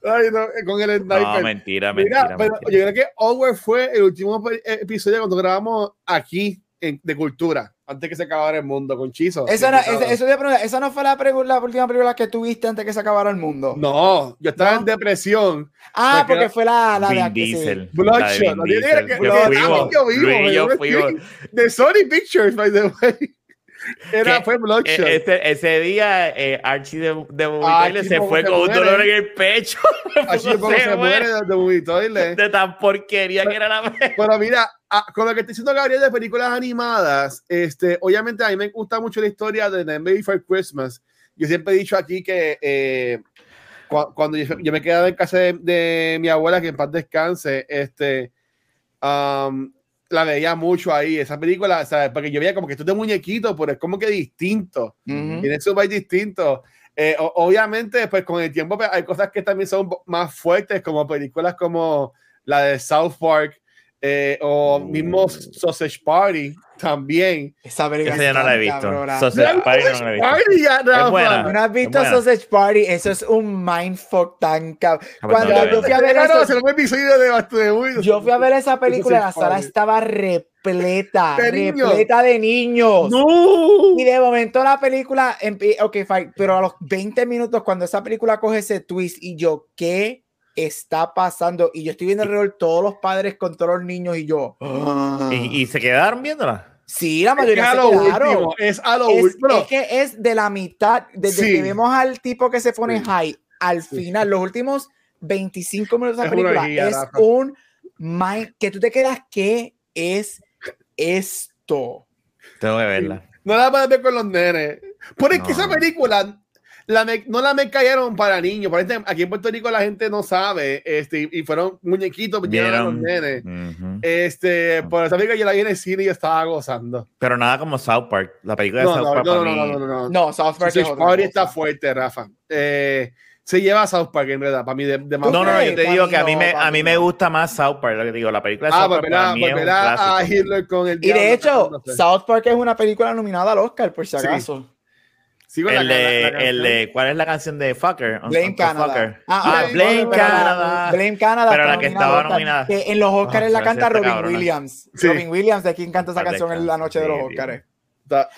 Ay, no, con el sniper. No, mentira, mentira. Mira, pero yo creo que Over fue el último episodio cuando grabamos aquí en, de cultura antes que se acabara el mundo con Chizo. Esa, no, eso, esa no fue la, la, última película que tuviste antes que se acabara el mundo. No, yo estaba en depresión. Ah, porque, fue la, la de Diesel. Bloodshot. Yo vivo. De Sony Pictures, by the way. Era, fue Bloodshot. Ese, ese día, eh, Archie de, de se fue con un dolor en el pecho. Archie se, se muere de, de De tan porquería que era la Pero mira, ah, con lo que estoy diciendo Gabriel de películas animadas, este, obviamente a mí me gusta mucho la historia de The for Christmas. Yo siempre he dicho aquí que eh, cuando yo, me quedaba en casa de, mi abuela, que en paz descanse, este, um, la veía mucho ahí, esa película, ¿sabes? Porque yo veía como que esto es de muñequito, pero es como que distinto. Tiene su país distinto. Eh, obviamente, pues con el tiempo pues, hay cosas que también son más fuertes, como películas como la de South Park eh, o mismo Sausage Party, también. Esa Esa ya no la he visto. Sausage Party no la he visto. es buena. ¿No has visto Sausage Party? Eso es un mindfuck tan cabrón. Cuando yo fui a ver eso, yo fui a ver esa película, la sala estaba repleta, repleta de niños. No. Y de momento la película, ok, fine, pero a los 20 minutos cuando esa película coge ese twist y yo, ¿qué está pasando? Y yo estoy viendo alrededor todos los padres con todos los niños y yo. ¿Y, se quedaron viéndola? Sí, la mayoría es se quedaron. es a lo último. Es que es de la mitad, desde que vemos al tipo que se pone high al final, los últimos 25 minutos de la película, es un mind que tú te quedas, ¿qué es esto? Tengo que verla. No la puedes ver con los nenes. Por que esa película la no la me cayeron para niños. Por ejemplo, aquí en Puerto Rico la gente no sabe, este, y fueron muñequitos llenos los nenes. Este, por esa película yo la vi en el cine y estaba gozando. Pero nada como South Park, la película de South Park. No, no, no, no, no, no, no. South Park South Park está fuerte, Rafa. Eh, se lleva a South Park en realidad, para mí de, más No, no, yo te digo que a mí me, a mí me gusta más South Park, lo que digo, la película de ah, South Park para mí es un a Hitler con el Y de hecho, South Park es una película nominada al Oscar, por si acaso el, de, el de, ¿cuál es la canción de Fucker? Blame Canada. Ah, ah, Blame, Canada. Blame Canada. Pero la que estaba nominada. en los Oscars la canta Robin Williams. Robin Williams, de quien canta esa canción en la noche de los Oscars.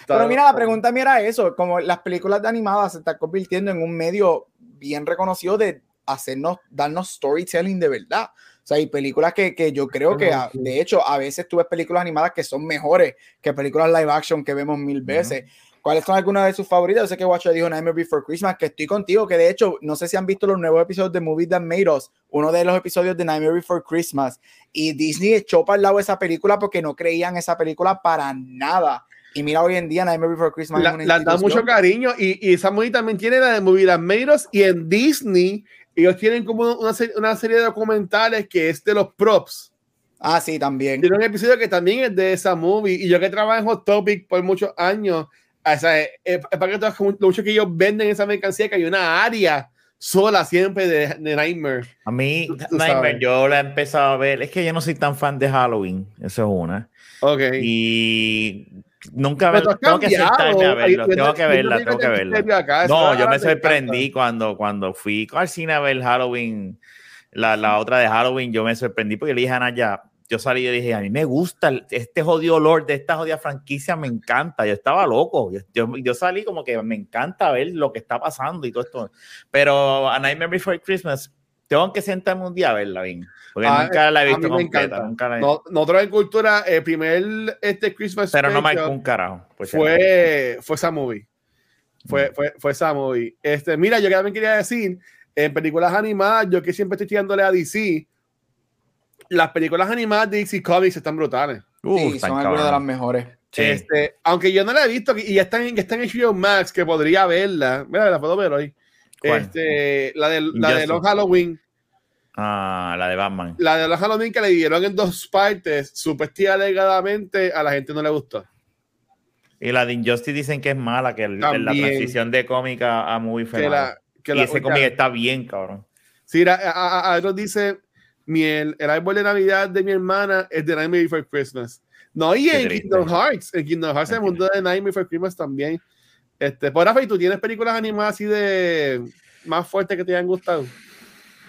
Pero mira, la pregunta mía era eso, como las películas de animadas se están convirtiendo en un medio bien reconocido de hacernos, darnos storytelling de verdad. O sea, hay películas que, que yo creo que, de hecho, a veces tú ves películas animadas que son mejores que películas live action que vemos mil veces. ¿Cuáles son algunas de sus favoritas? Yo sé que Watcher dijo Nightmare Before Christmas, que estoy contigo, que de hecho, no sé si han visto los nuevos episodios de Movies That Made Us, uno de los episodios de Nightmare Before Christmas, y Disney echó para el lado esa película porque no creían esa película para nada. Y mira, hoy en día Nightmare Before Christmas la, la da mucho cariño y, y esa movie también tiene la de Movies That Made Us y en Disney ellos tienen como una, una serie de documentales que es de los props. Ah, sí, también. Tiene un episodio que también es de esa movie y yo que trabajo en Hot Topic por muchos años o sea, es, para que lo mucho que ellos venden esa mercancía, que hay una área sola siempre de, de Nightmare. A mí, Nightmare, yo la he empezado a ver. Es que yo no soy tan fan de Halloween, eso es una. Ok. Y nunca me, tengo que sentarme a verlo, tengo que verla, tengo que verla. No, yo me sorprendí cuando, cuando fui al cine a ver Halloween, la, la otra de Halloween, yo me sorprendí porque le dije a Naya, yo salí y dije, a mí me gusta este jodido olor de esta jodida franquicia, me encanta. Yo estaba loco. Yo, yo, salí como que me encanta ver lo que está pasando y todo esto. Pero A Nightmare Before Christmas, tengo que sentarme un día a verla bien. Porque ah, nunca la he visto completa. Nunca la he... No, nosotros en cultura, el primer este Christmas Pero no me un carajo. Pues fue, fue esa movie. Fue, mm. fue, fue esa movie. Este, mira, yo también quería decir, en películas animadas, yo que siempre estoy tirándole a DC, las películas animadas de DC Comics están brutales. sí, son algunas de las mejores. Este, aunque yo no la he visto y ya están, ya están en HBO Max, que podría verla. Mira, la puedo ver hoy. Este, la de, la de los Halloween. Ah, la de Batman. La de los Halloween que le dieron en dos partes, supuestamente alegadamente, a la gente no le gustó. Y la de Injustice dicen que es mala, que la transición de cómica a movie fue y ese cómic está bien, cabrón. Sí, a, a, a, dice, miel, el árbol de Navidad de mi hermana es de Nightmare Before Christmas. No, y en Kingdom Hearts, en Kingdom Hearts, el mundo de Nightmare Before Christmas también. Este, por Rafa, ¿y tú tienes películas animadas así de más fuertes que te hayan gustado?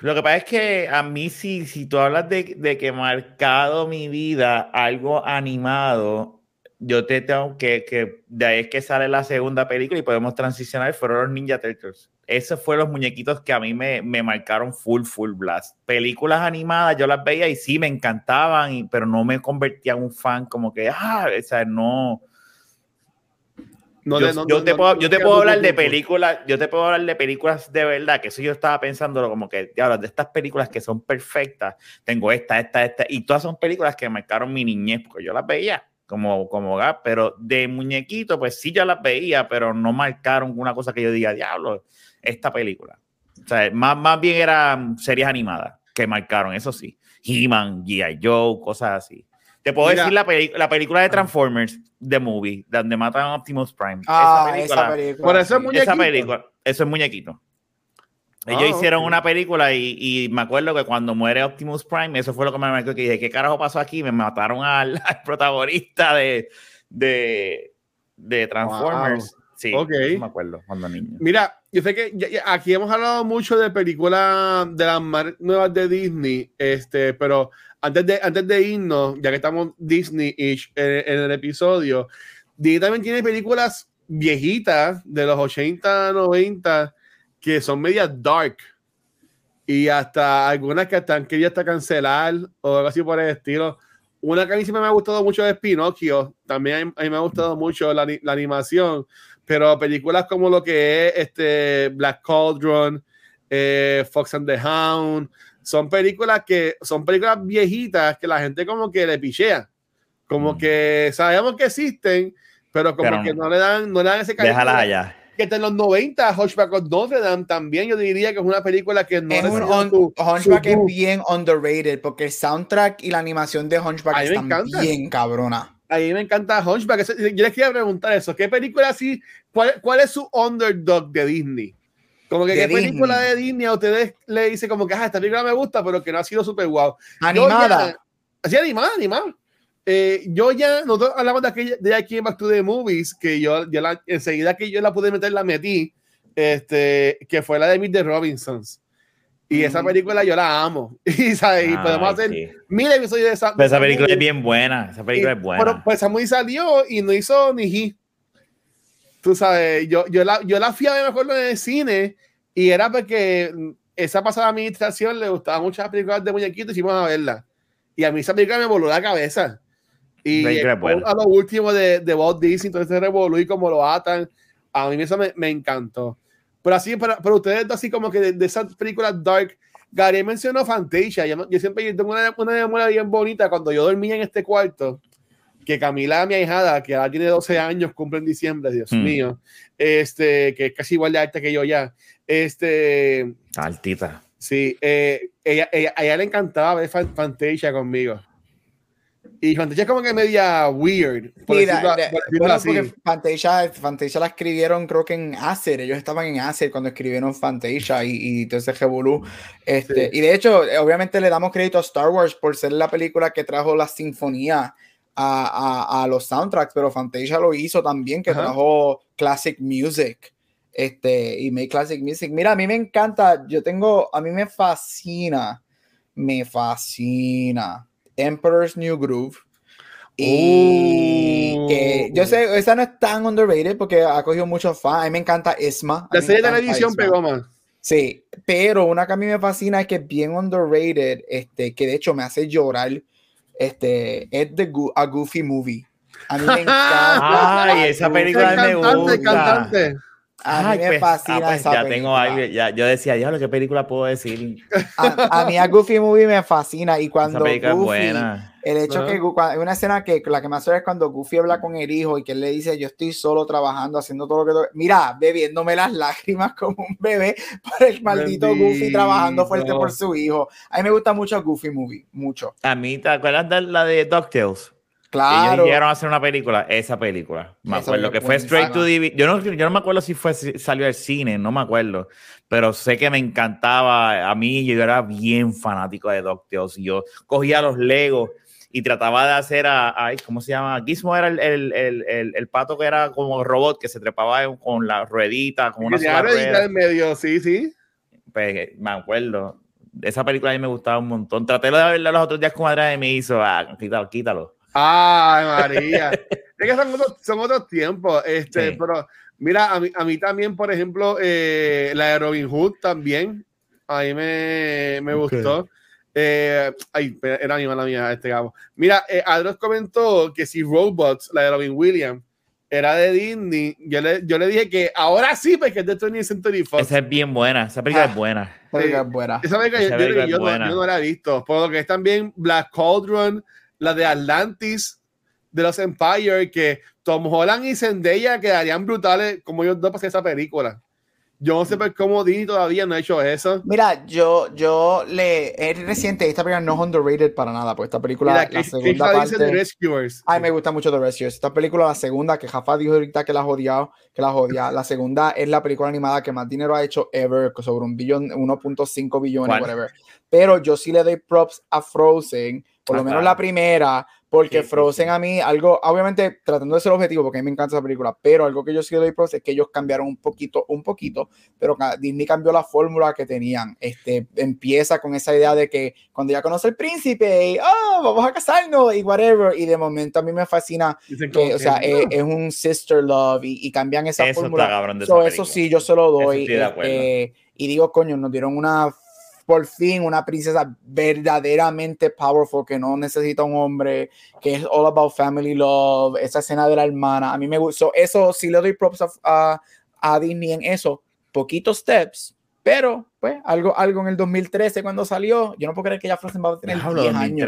Lo que pasa es que a mí, si, si tú hablas de, de que marcado mi vida algo animado, yo te tengo que, que de ahí es que sale la segunda película y podemos transicionar, fueron los Ninja Turtles. Esos fueron los muñequitos que a mí me, me, marcaron full, full blast. Películas animadas, yo las veía y sí, me encantaban, y, pero no me convertía en un fan como que, ah, o sea, no... yo, te puedo, yo te puedo hablar de películas, yo te puedo hablar de películas de verdad, que eso yo estaba pensando como que, de estas películas que son perfectas, tengo esta, esta, esta, y todas son películas que marcaron mi niñez, porque yo las veía como, como pero de muñequito, pues sí, yo las veía, pero no marcaron una cosa que yo diga, diablo, esta película. O sea, más, más bien eran series animadas que marcaron, eso sí. He-Man, G.I. Joe, cosas así. Te puedo decir la, la, película de Transformers, The Movie, donde matan a Optimus Prime. Ah, esa película. Por eso es muñequito. Esa película, eso es muñequito. Ellos ah, hicieron una película y, y, me acuerdo que cuando muere Optimus Prime, eso fue lo que me marcó, que dije, ¿qué carajo pasó aquí? Me mataron al, protagonista de, de, de Transformers. Sí, me acuerdo cuando niño. Mira, yo sé que aquí hemos hablado mucho de películas de las nuevas de Disney, este, pero antes de, antes de irnos, ya que estamos Disney-ish en, el episodio, Disney también tiene películas viejitas de los 80, 90 que son medias dark y hasta algunas que están queridas hasta cancelar o algo así por el estilo. Una que a mí siempre me ha gustado mucho es Pinocchio, también a mí, me ha gustado mucho la, la animación, pero películas como lo que es este Black Cauldron, eh, Fox and the Hound, son películas que son películas viejitas que la gente como que le pichea, como mm. que sabemos que existen, pero como que no. le dan, no le dan ese cariño. Déjala allá. Que en los 90, Hunchback of Notre Dame también yo diría que es una película que no es un Hunchback es bien underrated porque el soundtrack y la animación de Hunchback están bien cabrona. A mí me encanta Hunchback. Yo les quería preguntar eso. ¿Qué película así? ¿Cuál, cuál es su underdog de Disney? Como que qué película de Disney a ustedes le dice como que ah, esta película me gusta, pero que no ha sido súper guau. Animada. así animada, animada. Eh, yo ya, nosotros hablamos de, aquella, de aquí en Back to the Movies, que yo, la, enseguida que yo la pude meter, la metí, este, que fue la de Meet the Robinsons. Y esa película yo la amo. Y, ¿sabes? y podemos hacer mil episodios de esa. Pero esa película es bien buena. Esa película es buena. Pero pues muy salió y no hizo ni he. tú sabes, yo, yo, la, yo la fui a ver, me acuerdo, en el cine y era porque esa pasada administración le gustaban muchas películas de muñequitos y fuimos a verla. Y a mí esa película me voló la cabeza. Y a lo último de, de Walt Disney, entonces se revolú y como lo atan, a mí eso me, me encantó. Pero así, para, para ustedes, así como que de, de esas películas dark, Gary mencionó Fantasia. Yo, yo siempre tengo una, una memoria bien bonita cuando yo dormía en este cuarto que Camila, mi ahijada, que ahora tiene 12 años, cumple en diciembre, Dios hmm. mío, este, que es casi igual de alta que yo ya, este... Altita. Sí, eh, ella, ella, a ella le encantaba ver Fantasia conmigo. Y Fantasia es como que media weird. Mira, porque Fantasia, Fantasia la escribieron creo que en Acer, ellos estaban en Acer cuando escribieron Fantasia y, y entonces Revolú. Este, Y de hecho, obviamente le damos crédito a Star Wars por ser la película que trajo la sinfonía a, a, los soundtracks, pero Fantasia lo hizo también, que trajo classic music. Este, y make classic music. Mira, a mí me encanta, yo tengo, a mí me fascina, me fascina Emperor's New Groove. Y que yo sé, esa no es tan underrated porque ha cogido muchos fans. A mí me encanta Isma. La serie de televisión pegó más. Sí, pero una que a mí me fascina es que es bien underrated, este, que de hecho me hace llorar este, es de a Goofy Movie. A mí me encanta. Ay, esa película me gusta. Cantante. A mí me pues, fascina ah, pues, esa ya Tengo algo, ya, yo decía, diablo, ¿qué película puedo decir? A, mí a Goofy Movie me fascina y cuando Goofy, el hecho que hay una escena que la que me hace es cuando Goofy habla con el hijo y que él le dice, yo estoy solo trabajando, haciendo todo lo que... Mira, bebiéndome las lágrimas como un bebé por el maldito Goofy trabajando fuerte por su hijo. A mí me gusta mucho Goofy Movie, mucho. A mí, ¿te acuerdas de la de DuckTales? Claro. Ellos llegaron a hacer una película, esa película. Me acuerdo que fue Straight to DVD. Yo no, yo no me acuerdo si fue salió al cine, no me acuerdo. Pero sé que me encantaba. A mí yo era bien fanático de DuckTales. Yo cogía los Legos y trataba de hacer a, ¿cómo se llama? Gizmo era el, el, el, el, pato que era como robot que se trepaba con la ruedita, con una sola ruedita en medio, sí, sí. Pues, me acuerdo. Esa película a mí me gustaba un montón. Traté de verla los otros días con Adrián y me hizo, ah, quítalo, quítalo. Ay, María. es que son otros, son otros tiempos. Este, pero mira, a mí, a mí también, por ejemplo, eh, la de Robin Hood también. A mí me, me gustó. Eh, ay, era mi mala mía, este gabo. Mira, eh, Adros comentó que si Robots, la de Robin Williams, era de Disney, yo le, yo le dije que ahora sí, porque es de 20th Century Fox. Esa es bien buena, esa película es buena. Esa película es buena. Esa película, yo, yo, no, yo, no, la he visto, por lo que es también Black Cauldron, la de Atlantis, de los Empire, que Tom Holland y Zendaya quedarían brutales como yo no pasé esa película. Yo no sé por cómo Disney todavía no ha hecho eso. Mira, yo, yo le. Es reciente, esta película no es underrated para nada, pues esta película. la segunda parte, The Rescuers. Ay, me gusta mucho The Rescuers. Esta película, la segunda, que Jafa dijo ahorita que la ha odiado, que la odia. La segunda es la película animada que más dinero ha hecho ever, sobre un billón, 1.5 billones, whatever. Pero yo sí le doy props a Frozen, por lo menos la primera, porque Frozen a mí, algo, obviamente tratando de ser objetivo, porque a mí me encanta esa película, pero algo que yo sí le doy pros es que ellos cambiaron un poquito, un poquito, pero Disney cambió la fórmula que tenían. Este, empieza con esa idea de que cuando ya conoce el príncipe, y, oh, vamos a casarnos y whatever, y de momento a mí me fascina que, o sea, es, un sister love y, cambian esa fórmula. eso sí, yo se lo doy. Este, y digo, coño, nos dieron una por fin una princesa verdaderamente powerful que no necesita un hombre, que es all about family love, esa escena de la hermana, a mí me gustó, eso sí le doy props a, a, Disney en eso, poquitos steps, pero pues algo, algo en el 2013 cuando salió, yo no puedo creer que ya Frozen va a tener 10 años,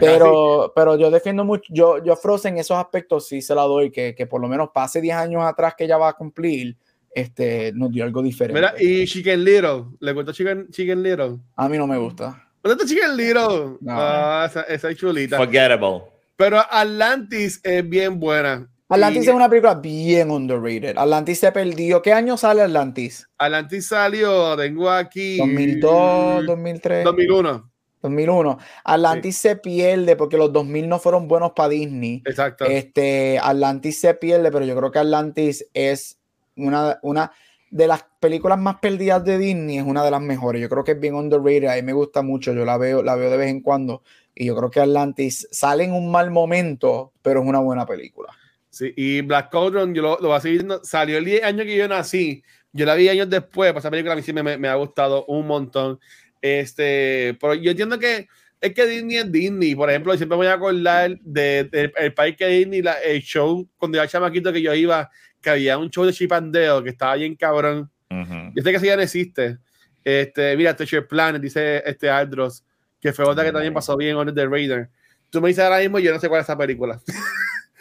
pero, pero yo defiendo mucho, yo, yo Frozen en esos aspectos sí se la doy, que, que por lo menos pase 10 años atrás que ella va a cumplir, este, nos dio algo diferente. Mira, y Chicken Little, ¿le gusta Chicken, Chicken Little? A mí no me gusta. ¿Le gusta Chicken Little? No. Ah, esa, esa, es chulita. Forgettable. Pero Atlantis es bien buena. Atlantis es una película bien underrated. Atlantis se perdió. ¿Qué año sale Atlantis? Atlantis salió, tengo aquí. 2002, 2003. 2001. 2001. Atlantis se pierde porque los 2000 no fueron buenos para Disney. Exacto. Este, Atlantis se pierde, pero yo creo que Atlantis es una, una de las películas más perdidas de Disney, es una de las mejores. Yo creo que es bien underrated, a mí me gusta mucho, yo la veo, la veo de vez en cuando. Y yo creo que Atlantis sale en un mal momento, pero es una buena película. Sí, y Black Cauldron, yo lo, lo voy a seguir. Salió el 10 año que yo nací. Yo la vi años después, pues esa película a mí sí me, me, ha gustado un montón. Este, pero yo entiendo que es que Disney es Disney. Por ejemplo, siempre voy a acordar del de, el país que Disney, la, el show, cuando yo era chamaquito que yo iba, que había un show de Chip and Dale que estaba bien cabrón. Yo sé que eso ya no existe. Este, mira, Treasure Planet, dice este Aldros, que fue otra que también pasó bien en The Raider. Tú me dices ahora mismo, yo no sé cuál es esa película.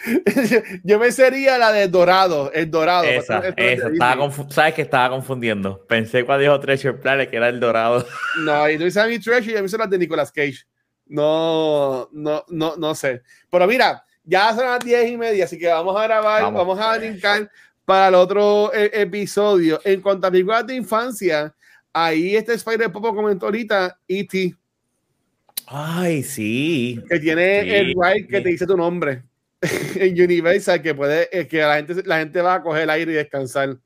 yo me sería la de Dorado, el Dorado. Esa, esa. Estaba ¿Sabes que estaba confundiendo? Pensé cuando dijo Treasure Planet que era el Dorado. No, y tú dices a mi Treasure y a mí son las de Nicolas Cage. No, no, no, no sé. Pero mira, ya son las diez y media, así que vamos a grabar, vamos, a brincar para el otro eh, episodio. En cuanto a películas de infancia, ahí este Spider Popo comentó ahorita E.T. Ay, sí. Que tiene el ride que te dice tu nombre en Universal, que puede, que la gente, la gente va a coger el aire y descansar.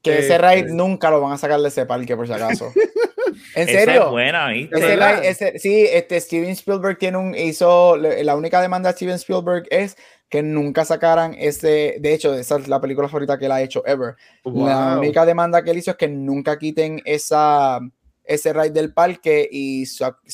Que ese ride eh, nunca lo van a sacar de ese parque, por si acaso. ¿En serio? es buena, ese ride, ese, sí, este Steven Spielberg tiene un, hizo, la única demanda de Steven Spielberg es que nunca sacaran ese, de hecho, esa es la película favorita que él ha hecho ever. La única demanda que él hizo es que nunca quiten esa, ese ride del parque y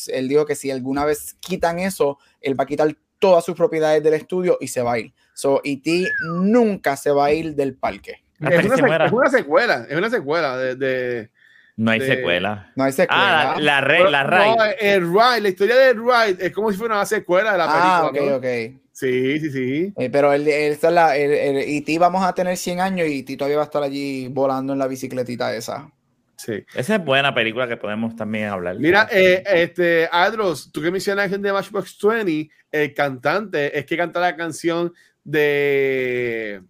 él dijo que si alguna vez quitan eso, él va a quitar todas sus propiedades del estudio y se va a ir. So, E.T. nunca se va a ir del parque. Es una, secuela, es una secuela de... no hay secuela. No hay secuela. Ah, la, la, la ride. el ride, la historia del ride es como si fuera una secuela de la ah, película. Ah, ok, ok. Sí, sí, sí. Eh, pero el, el, la, el, el, E.T. vamos a tener 100 años y E.T. todavía va a estar allí volando en la bicicletita esa. Sí. Esa es buena película que podemos también hablar. Mira, eh, este, Adros, tú que mencionas de Matchbox 20, el cantante es que canta la canción de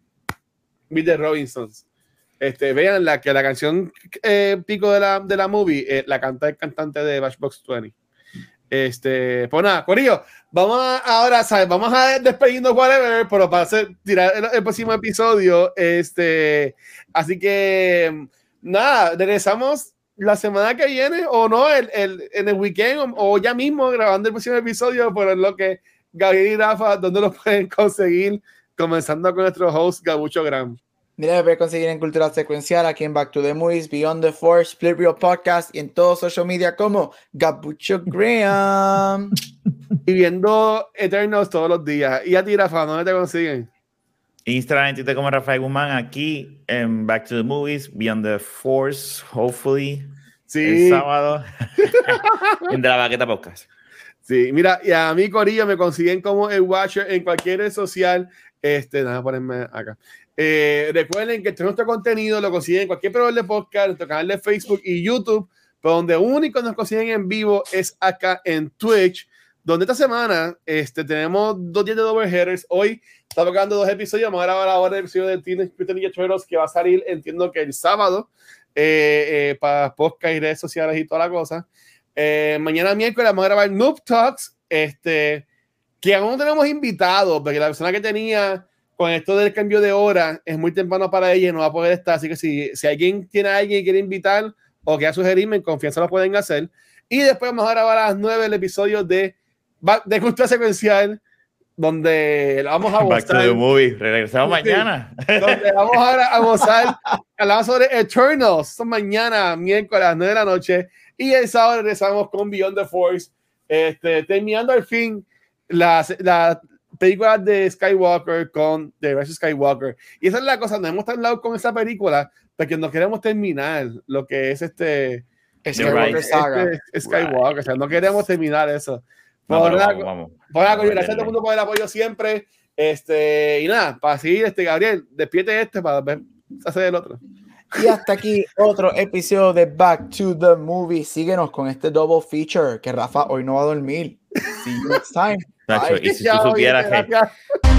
Mr. Robinsons. Este, vean la que la canción eh, pico de la, de la movie eh, la canta el cantante de Matchbox 20. Este, pues nada, Corillo, vamos a, ahora, ¿sabes? Vamos a despedirnos, whatever, pero para hacer, tirar el, próximo episodio. Este, así que nada, regresamos la semana que viene o no, el, el, en el weekend o, ya mismo grabando el próximo episodio por lo que Gabriel y Rafa, donde lo pueden conseguir, comenzando con nuestro host Gabucho Gram. Mira, me puede conseguir en Cultura Secuencial, aquí en Back to the Movies, Beyond the Force, Split Real Podcast y en todos social media como Gabucho Graham. y viendo Eternals todos los días. ¿Y a ti, Rafa, dónde te consiguen? Instagram, Twitter como Rafael Guzmán, aquí en Back to the Movies, Beyond the Force, hopefully. Sí. El sábado. en De la Baqueta Podcast. Sí, mira, y a mí, Corillo, me consiguen como el Watcher en cualquier red social. Este, nada, ponerme acá. Eh, recuerden que todo nuestro contenido lo consiguen en cualquier programa de podcast, nuestro canal de Facebook y YouTube, pero donde único nos consiguen en vivo es acá en Twitch donde esta semana este, tenemos dos días de double headers. Hoy estamos grabando dos episodios. Vamos a grabar ahora el episodio de Teenage Mutant Ninja Turtles que va a salir, entiendo que el sábado, eh, eh, para podcast y redes sociales y toda la cosa. Eh, mañana miércoles vamos a grabar Noob Talks, este, que aún no tenemos invitados, porque la persona que tenía con esto del cambio de hora es muy temprano para ella y no va a poder estar. Así que si, si alguien tiene a alguien que quiere invitar o quiere sugerirme, en confianza lo pueden hacer. Y después vamos a grabar a las 9 el episodio de de cultura secuencial donde vamos a gozar. Back to the movie. Regresamos mañana. Donde vamos a, a gozar. Hablamos sobre Eternals. Son mañana, miércoles a las 9 de la noche. Y el sábado regresamos con Beyond the Force. Este, terminando al fin las la película de Skywalker con The Rise of Skywalker. Y esa es la cosa. Nos hemos hablado con esa película porque no queremos terminar lo que es este. Skywalker Saga. Este, Skywalker. O sea, no queremos terminar eso. Por la, vamos, gracias a todo el mundo por el apoyo siempre. Este, y nada, para seguir, este, Gabriel, despierte este para ver hacer el otro. Y hasta aquí otro episodio de Back to the Movie. Síguenos con este double feature que Rafa hoy no va a dormir. See you next time. y si tú supieras que